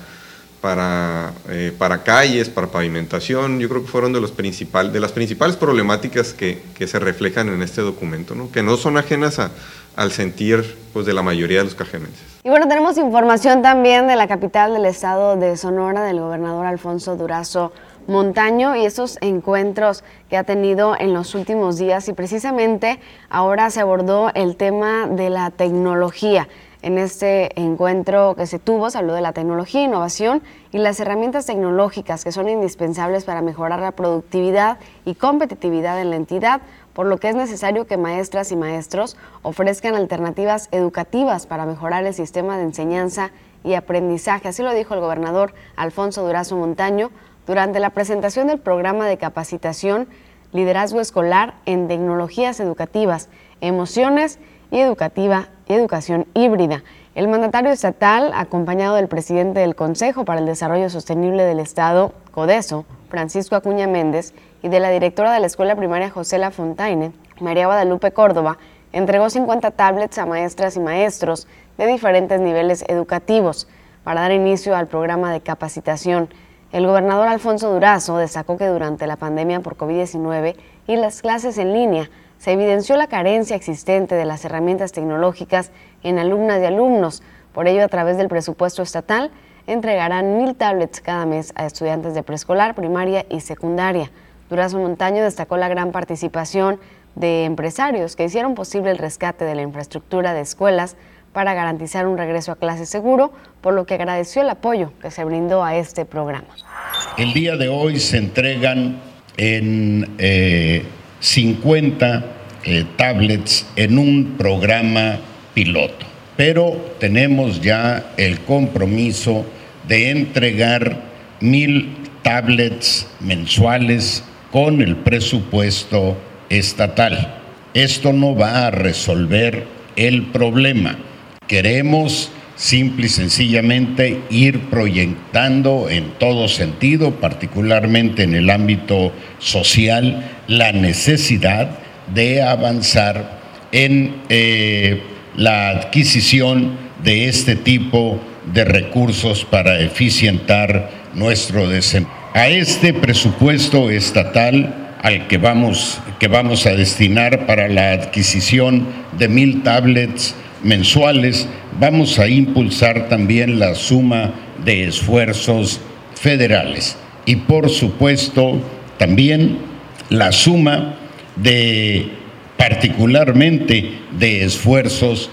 para, eh, para calles, para pavimentación, yo creo que fueron de, los principal, de las principales problemáticas que, que, se reflejan en este documento, ¿no? que no son ajenas a, al sentir pues, de la mayoría de los cajemenses. Y bueno, tenemos información también de la capital del estado de Sonora, del gobernador Alfonso Durazo Montaño y esos encuentros que ha tenido en los últimos días y precisamente ahora se abordó el tema de la tecnología. En este encuentro que se tuvo se habló de la tecnología, innovación y las herramientas tecnológicas que son indispensables para mejorar la productividad y competitividad en la entidad, por lo que es necesario que maestras y maestros ofrezcan alternativas educativas para mejorar el sistema de enseñanza y aprendizaje. Así lo dijo el gobernador Alfonso Durazo Montaño durante la presentación del programa de capacitación Liderazgo Escolar en Tecnologías Educativas, Emociones y Educativa y Educación Híbrida. El mandatario estatal, acompañado del presidente del Consejo para el Desarrollo Sostenible del Estado, CODESO, Francisco Acuña Méndez, y de la directora de la Escuela Primaria José La Fontaine, María Guadalupe Córdoba, entregó 50 tablets a maestras y maestros de diferentes niveles educativos para dar inicio al programa de capacitación. El gobernador Alfonso Durazo destacó que durante la pandemia por COVID-19 y las clases en línea se evidenció la carencia existente de las herramientas tecnológicas en alumnas y alumnos. Por ello, a través del presupuesto estatal, entregarán mil tablets cada mes a estudiantes de preescolar, primaria y secundaria. Durazo Montaño destacó la gran participación de empresarios que hicieron posible el rescate de la infraestructura de escuelas para garantizar un regreso a clase seguro, por lo que agradeció el apoyo que se brindó a este programa. El día de hoy se entregan en eh, 50 eh, tablets en un programa piloto, pero tenemos ya el compromiso de entregar mil tablets mensuales con el presupuesto estatal. Esto no va a resolver el problema. Queremos simple y sencillamente ir proyectando en todo sentido, particularmente en el ámbito social, la necesidad de avanzar en eh, la adquisición de este tipo de recursos para eficientar nuestro desempeño. A este presupuesto estatal al que vamos, que vamos a destinar para la adquisición de mil tablets mensuales, vamos a impulsar también la suma de esfuerzos federales y por supuesto también la suma de particularmente de esfuerzos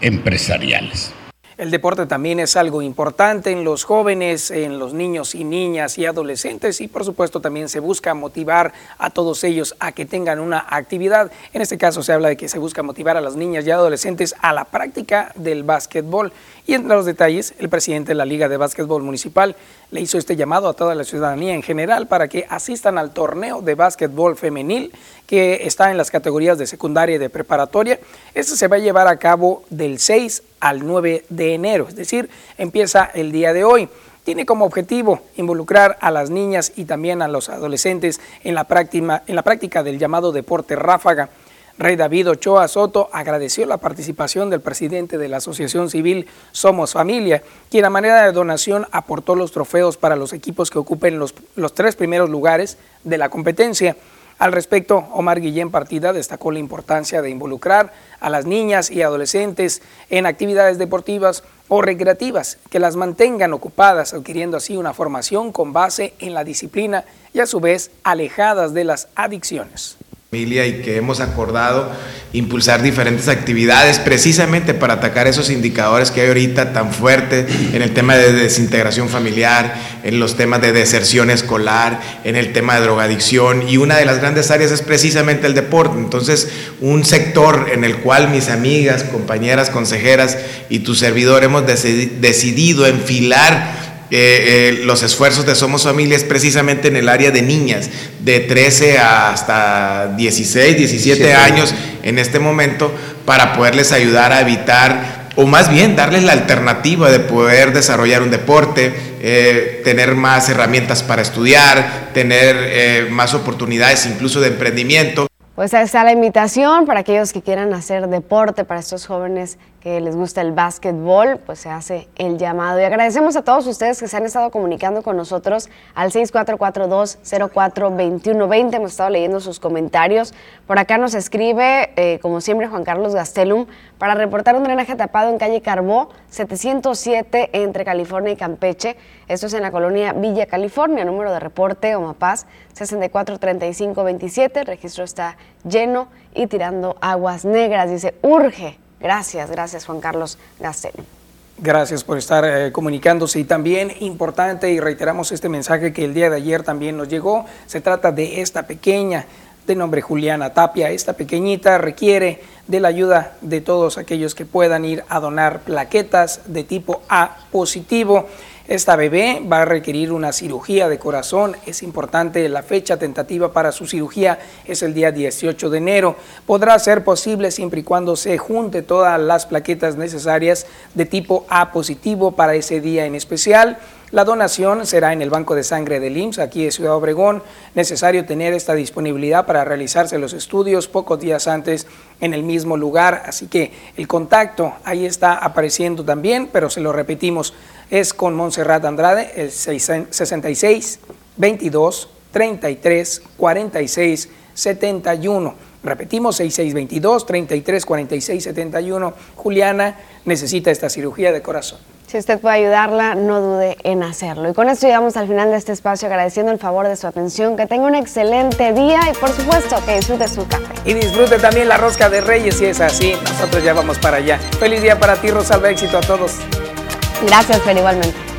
empresariales. El deporte también es algo importante en los jóvenes, en los niños y niñas y adolescentes y por supuesto también se busca motivar a todos ellos a que tengan una actividad. En este caso se habla de que se busca motivar a las niñas y adolescentes a la práctica del básquetbol. Y entre los detalles, el presidente de la Liga de Básquetbol Municipal le hizo este llamado a toda la ciudadanía en general para que asistan al torneo de básquetbol femenil que está en las categorías de secundaria y de preparatoria. Este se va a llevar a cabo del 6 al 9 de enero, es decir, empieza el día de hoy. Tiene como objetivo involucrar a las niñas y también a los adolescentes en la práctica, en la práctica del llamado deporte ráfaga. Rey David Ochoa Soto agradeció la participación del presidente de la Asociación Civil Somos Familia, quien a manera de donación aportó los trofeos para los equipos que ocupen los, los tres primeros lugares de la competencia. Al respecto, Omar Guillén Partida destacó la importancia de involucrar a las niñas y adolescentes en actividades deportivas o recreativas que las mantengan ocupadas, adquiriendo así una formación con base en la disciplina y a su vez alejadas de las adicciones y que hemos acordado impulsar diferentes actividades precisamente para atacar esos indicadores que hay ahorita tan fuertes en el tema de desintegración familiar, en los temas de deserción escolar, en el tema de drogadicción y una de las grandes áreas es precisamente el deporte. Entonces, un sector en el cual mis amigas, compañeras, consejeras y tu servidor hemos decidido enfilar eh, los esfuerzos de Somos Familia es precisamente en el área de niñas, de 13 hasta 16, 17 años en este momento, para poderles ayudar a evitar, o más bien darles la alternativa de poder desarrollar un deporte, eh, tener más herramientas para estudiar, tener eh, más oportunidades incluso de emprendimiento. Pues ahí está la invitación para aquellos que quieran hacer deporte, para estos jóvenes que les gusta el básquetbol, pues se hace el llamado. Y agradecemos a todos ustedes que se han estado comunicando con nosotros al 6442-042120. Hemos estado leyendo sus comentarios. Por acá nos escribe, eh, como siempre, Juan Carlos Gastelum, para reportar un drenaje tapado en calle Carbó, 707 entre California y Campeche. Esto es en la colonia Villa California. Número de reporte, Omapaz, 643527. El registro está lleno y tirando aguas negras. Dice, urge Gracias, gracias Juan Carlos Gastel. Gracias por estar eh, comunicándose y también importante y reiteramos este mensaje que el día de ayer también nos llegó. Se trata de esta pequeña de nombre Juliana Tapia. Esta pequeñita requiere de la ayuda de todos aquellos que puedan ir a donar plaquetas de tipo A positivo. Esta bebé va a requerir una cirugía de corazón. Es importante, la fecha tentativa para su cirugía es el día 18 de enero. Podrá ser posible siempre y cuando se junte todas las plaquetas necesarias de tipo A positivo para ese día en especial. La donación será en el Banco de Sangre del IMSS, aquí de Ciudad Obregón. Necesario tener esta disponibilidad para realizarse los estudios pocos días antes en el mismo lugar. Así que el contacto ahí está apareciendo también, pero se lo repetimos, es con Montserrat Andrade, el 66 22 33 46 71. Repetimos, 6622 33 46 71. Juliana necesita esta cirugía de corazón. Si usted puede ayudarla, no dude en hacerlo. Y con esto llegamos al final de este espacio agradeciendo el favor de su atención. Que tenga un excelente día y por supuesto que disfrute su café. Y disfrute también la rosca de reyes si es así. Nosotros ya vamos para allá. Feliz día para ti, Rosalba. Éxito a todos. Gracias, Fer, igualmente.